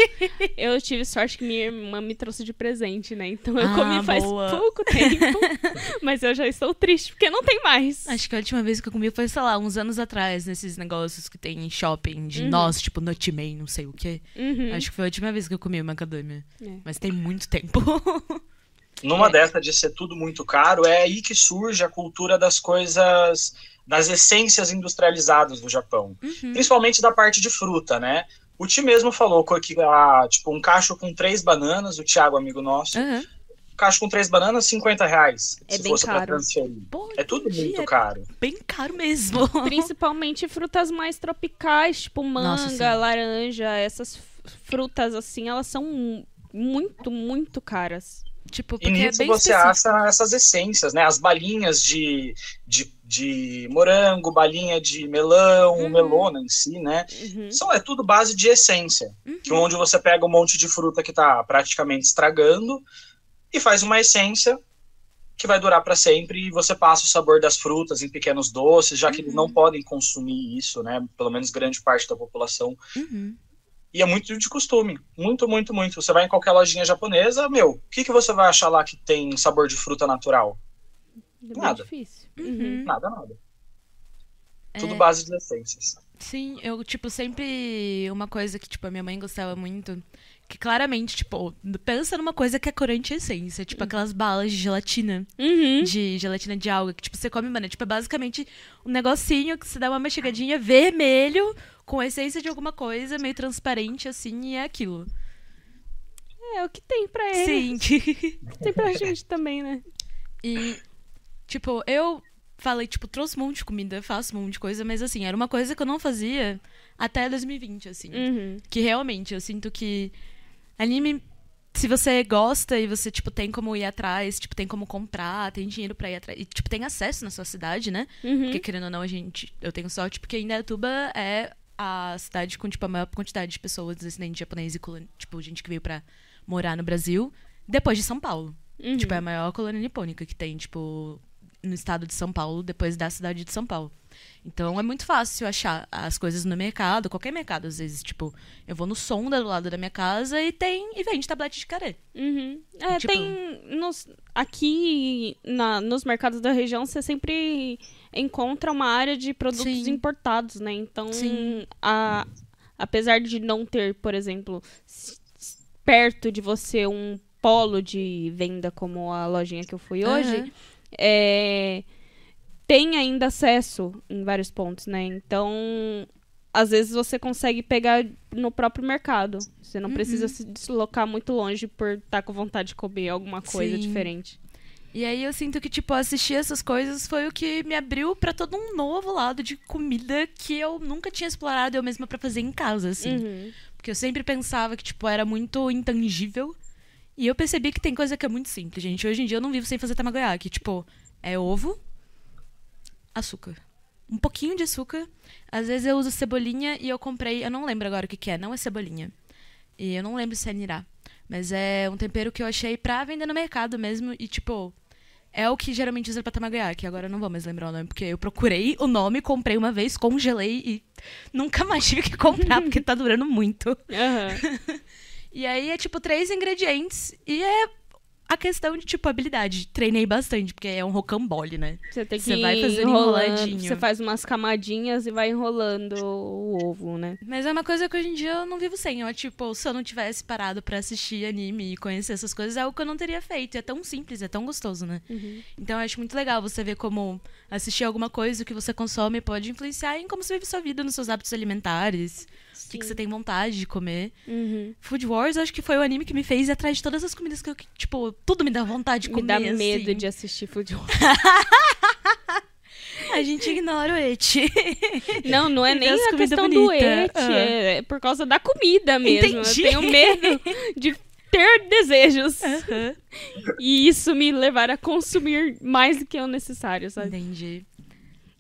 eu tive sorte que minha irmã me trouxe de presente, né? Então eu ah, comi faz boa. pouco tempo. mas eu já estou triste, porque não tem mais. Acho que a última vez que eu comi foi, sei lá, uns anos atrás, nesses negócios que tem em shopping de Uhum. nós, tipo Nutman, não sei o quê. Uhum. Acho que foi a última vez que eu comi macadâmia. É. Mas tem muito tempo. Numa É. dessa de ser tudo muito caro, é aí que surge a cultura das coisas, das essências industrializadas do Japão. Uhum. Principalmente da parte de fruta, né? O Ti mesmo falou que, ah, tipo, um cacho com três bananas, o Thiago, amigo nosso, Uhum. um cacho com três bananas, 50 reais. É se bem fosse pra caro. transferir. É tudo entendi, muito é caro. bem caro mesmo. Principalmente frutas mais tropicais, tipo Nossa, manga, laranja, essas frutas assim, elas são mu- muito, muito caras. Tipo, E é nisso bem você específico. acha essas essências, né? As balinhas de, de, de morango, balinha de melão, Uhum. melona em si, né? Uhum. São, é tudo base de essência. Uhum. Que onde você pega um monte de fruta que tá praticamente estragando e faz uma essência que vai durar para sempre e você passa o sabor das frutas em pequenos doces, já que eles não Uhum. podem consumir isso, né? Pelo menos grande parte da população. Uhum. E é muito de costume. Muito, muito, muito. Você vai em qualquer lojinha japonesa, meu, o que, que você vai achar lá que tem sabor de fruta natural? É Nada. difícil. Uhum. Nada, nada. Tudo É. base de essências. Sim, eu, tipo, sempre. Uma coisa que, tipo, a minha mãe gostava muito. Que claramente, tipo, pensa numa coisa que é corante e essência. Tipo, aquelas balas de gelatina. Uhum. De gelatina de alga. Que, tipo, você come, mano. é, Tipo, é basicamente um negocinho que você dá uma mastigadinha vermelho com essência de alguma coisa, meio transparente, assim, e é aquilo. É o que tem pra eles. Sim. Tem pra gente também, né? E, tipo, eu falei, tipo, trouxe um monte de comida, faço um monte de coisa, mas assim, era uma coisa que eu não fazia até 2020, assim. Uhum. Que realmente eu sinto que anime, se você gosta e você, tipo, tem como ir atrás, tipo, tem como comprar, tem dinheiro pra ir atrás, e, tipo, tem acesso na sua cidade, né? Uhum. Porque, querendo ou não, a gente, eu tenho sorte porque Indaiatuba é a cidade com, tipo, a maior quantidade de pessoas descendentes de japonês e, tipo, gente que veio pra morar no Brasil, depois de São Paulo. Uhum. Tipo, é a maior colônia nipônica que tem, tipo, no estado de São Paulo, depois da cidade de São Paulo. Então é muito fácil achar as coisas no mercado, qualquer mercado, às vezes, tipo, eu vou no Sonda do lado da minha casa e tem e vende tablete de carê. Uhum. É, Tipo- tem. Nos, aqui na, nos mercados da região você sempre encontra uma área de produtos Sim. importados, né? Então, a, apesar de não ter, por exemplo, perto de você um polo de venda como a lojinha que eu fui hoje. É, tem ainda acesso em vários pontos, né? Então, às vezes você consegue pegar no próprio mercado. Você não Uhum. precisa se deslocar muito longe por estar com vontade de comer alguma coisa Sim. diferente. E aí eu sinto que, tipo, assistir essas coisas foi o que me abriu pra todo um novo lado de comida que eu nunca tinha explorado eu mesma pra fazer em casa, assim. Uhum. Porque eu sempre pensava que, tipo, era muito intangível. E eu percebi que tem coisa que é muito simples, gente. Hoje em dia eu não vivo sem fazer tamagoyaki. Tipo, é ovo, açúcar. Um pouquinho de açúcar. Às vezes eu uso cebolinha e eu comprei... Eu não lembro agora o que que é. Não é cebolinha. E eu não lembro se é nirá. Mas é um tempero que eu achei pra vender no mercado mesmo. E, tipo, é o que geralmente usa pra que agora eu não vou mais lembrar o nome, porque eu procurei o nome, comprei uma vez, congelei e nunca mais tive que comprar, porque tá durando muito. Uhum. e aí é tipo três ingredientes e é a questão de, tipo, habilidade. Treinei bastante, porque é um rocambole, né? Você tem que Você vai fazendo enroladinho. Você faz umas camadinhas e vai enrolando o ovo, né? Mas é uma coisa que hoje em dia eu não vivo sem. Eu, tipo, se eu não tivesse parado para assistir anime e conhecer essas coisas, é algo que eu não teria feito. É tão simples, é tão gostoso, né? Uhum. Então eu acho muito legal você ver como assistir alguma coisa que você consome pode influenciar em como você vive sua vida, nos seus hábitos alimentares o que, que, você tem vontade de comer. Uhum. Food Wars, acho que foi o anime que me fez ir atrás de todas as comidas que eu, tipo, tudo me dá vontade de comer. Me dá assim. medo de assistir Food Wars. A gente ignora o eti. Não, não é nem a questão bonita. do eti, uhum. é por causa da comida mesmo. Entendi. Eu tenho medo de ter desejos. Uhum. E isso me levar a consumir mais do que o necessário, sabe? Entendi.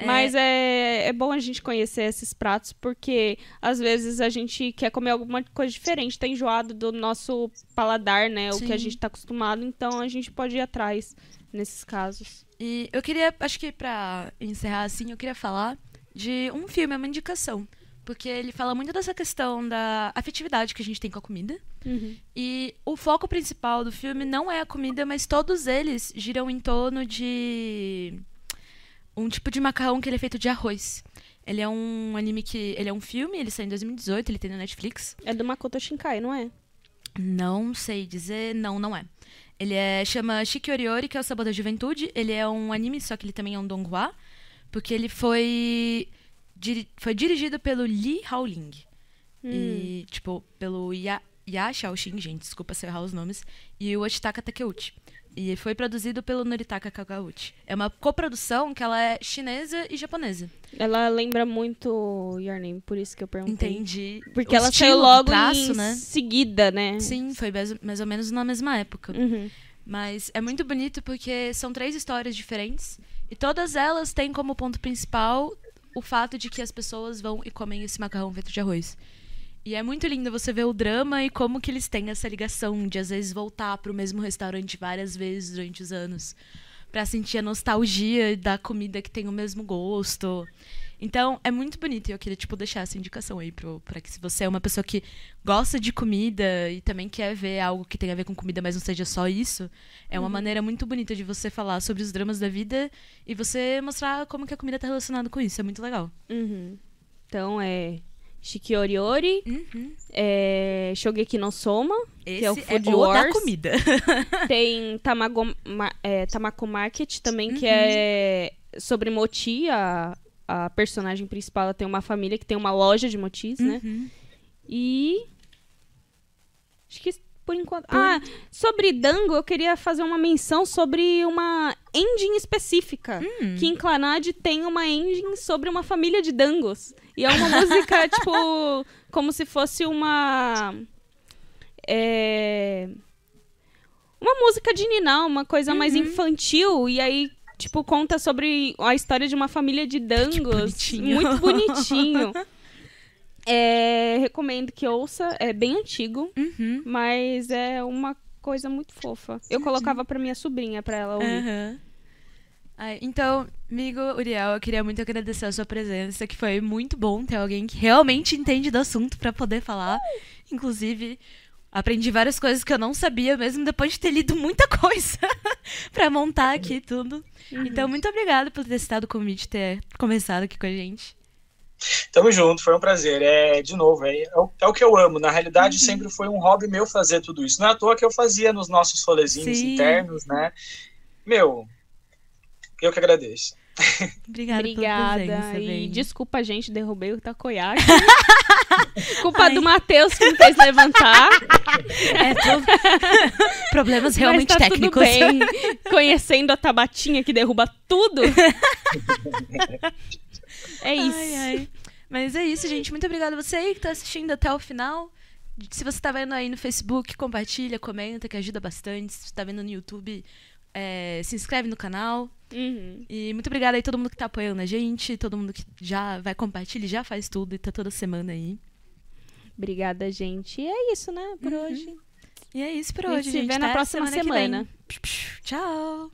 É. Mas é, é bom a gente conhecer esses pratos, porque às vezes a gente quer comer alguma coisa diferente, tá enjoado do nosso paladar, né? Sim. O que a gente tá acostumado, então a gente pode ir atrás nesses casos. E eu queria, acho que para encerrar assim, eu queria falar de um filme, uma indicação. Porque ele fala muito dessa questão da afetividade que a gente tem com a comida. Uhum. E o foco principal do filme não é a comida, mas todos eles giram em torno de um tipo de macarrão que ele é feito de arroz. Ele é um anime que. Ele é um filme, ele saiu em 2018, ele tem na Netflix. É do Makoto Shinkai, não é? Não sei dizer. Não, não é. Ele é, chama Shikioriori, que é o sabor da juventude. Ele é um anime, só que ele também é um donghua. Porque ele foi. Diri, foi dirigido pelo Lee Haoling. Hum. E, tipo, pelo Ya, ya Xiaoxin, gente, desculpa se eu errar os nomes. E o Ashitaka Takeuchi. E foi produzido pelo Noritaka Kagauchi. É uma coprodução que ela é chinesa e japonesa. Ela lembra muito Your Name, por isso que eu perguntei. Entendi. Porque o ela saiu logo traço, em né? seguida, né? Sim, foi mais ou menos na mesma época. Uhum. Mas é muito bonito porque são três histórias diferentes e todas elas têm como ponto principal o fato de que as pessoas vão e comem esse macarrão feito de arroz. E é muito lindo você ver o drama e como que eles têm essa ligação de às vezes voltar para o mesmo restaurante várias vezes durante os anos para sentir a nostalgia da comida que tem o mesmo gosto. Então, é muito bonito e eu queria tipo deixar essa indicação aí para que se você é uma pessoa que gosta de comida e também quer ver algo que tenha a ver com comida, mas não seja só isso, é uma uhum. maneira muito bonita de você falar sobre os dramas da vida e você mostrar como que a comida está relacionada com isso. É muito legal. Uhum. Então, é Shikioriori, uhum. é, Shogeki no Soma, Esse que é o Food é Wars. da comida. Tem Tamago, é, Tamako Market também, uhum. que é sobre Moti, a, a personagem principal ela tem uma família que tem uma loja de motis, né? uhum. né? E... Acho que por enquanto. Por... Ah, sobre Dango, eu queria fazer uma menção sobre uma engine específica. Hum. Que em Clanad tem uma engine sobre uma família de dangos. E é uma música, tipo, como se fosse uma. É. Uma música de Niná, uma coisa uhum. mais infantil. E aí, tipo, conta sobre a história de uma família de dangos. Bonitinho. Muito bonitinho. É, recomendo que ouça. É bem antigo, uhum. mas é uma coisa muito fofa. Eu colocava pra minha sobrinha pra ela ouvir. Uhum. Ai, então, amigo Uriel, eu queria muito agradecer a sua presença, que foi muito bom ter alguém que realmente entende do assunto para poder falar. Inclusive, aprendi várias coisas que eu não sabia, mesmo depois de ter lido muita coisa para montar aqui tudo. Uhum. Então, muito obrigada por ter citado o convite, ter começado aqui com a gente. Tamo junto, foi um prazer. É, de novo, é, é, o, é o que eu amo. Na realidade, uhum. sempre foi um hobby meu fazer tudo isso. Não é à toa que eu fazia nos nossos rolezinhos Sim. internos, né? Meu, eu que agradeço. Obrigada, Obrigada. Presença, e desculpa, gente, derrubei o takoyaki. Culpa Ai. do Matheus que me fez levantar. É. Problemas realmente Mas tá técnicos. Tudo bem. Conhecendo a tabatinha que derruba tudo. É isso. Ai, ai. Mas é isso, gente. Muito obrigada a você aí que está assistindo até o final. Se você está vendo aí no Facebook, compartilha, comenta, que ajuda bastante. Se você está vendo no YouTube, é, se inscreve no canal. Uhum. E muito obrigada aí a todo mundo que está apoiando a gente, todo mundo que já vai compartilhar, já faz tudo e tá toda semana aí. Obrigada, gente. E é isso, né, por Uhum. hoje. E é isso por A gente hoje, se gente. vê na Até próxima vem. semana. Tchau.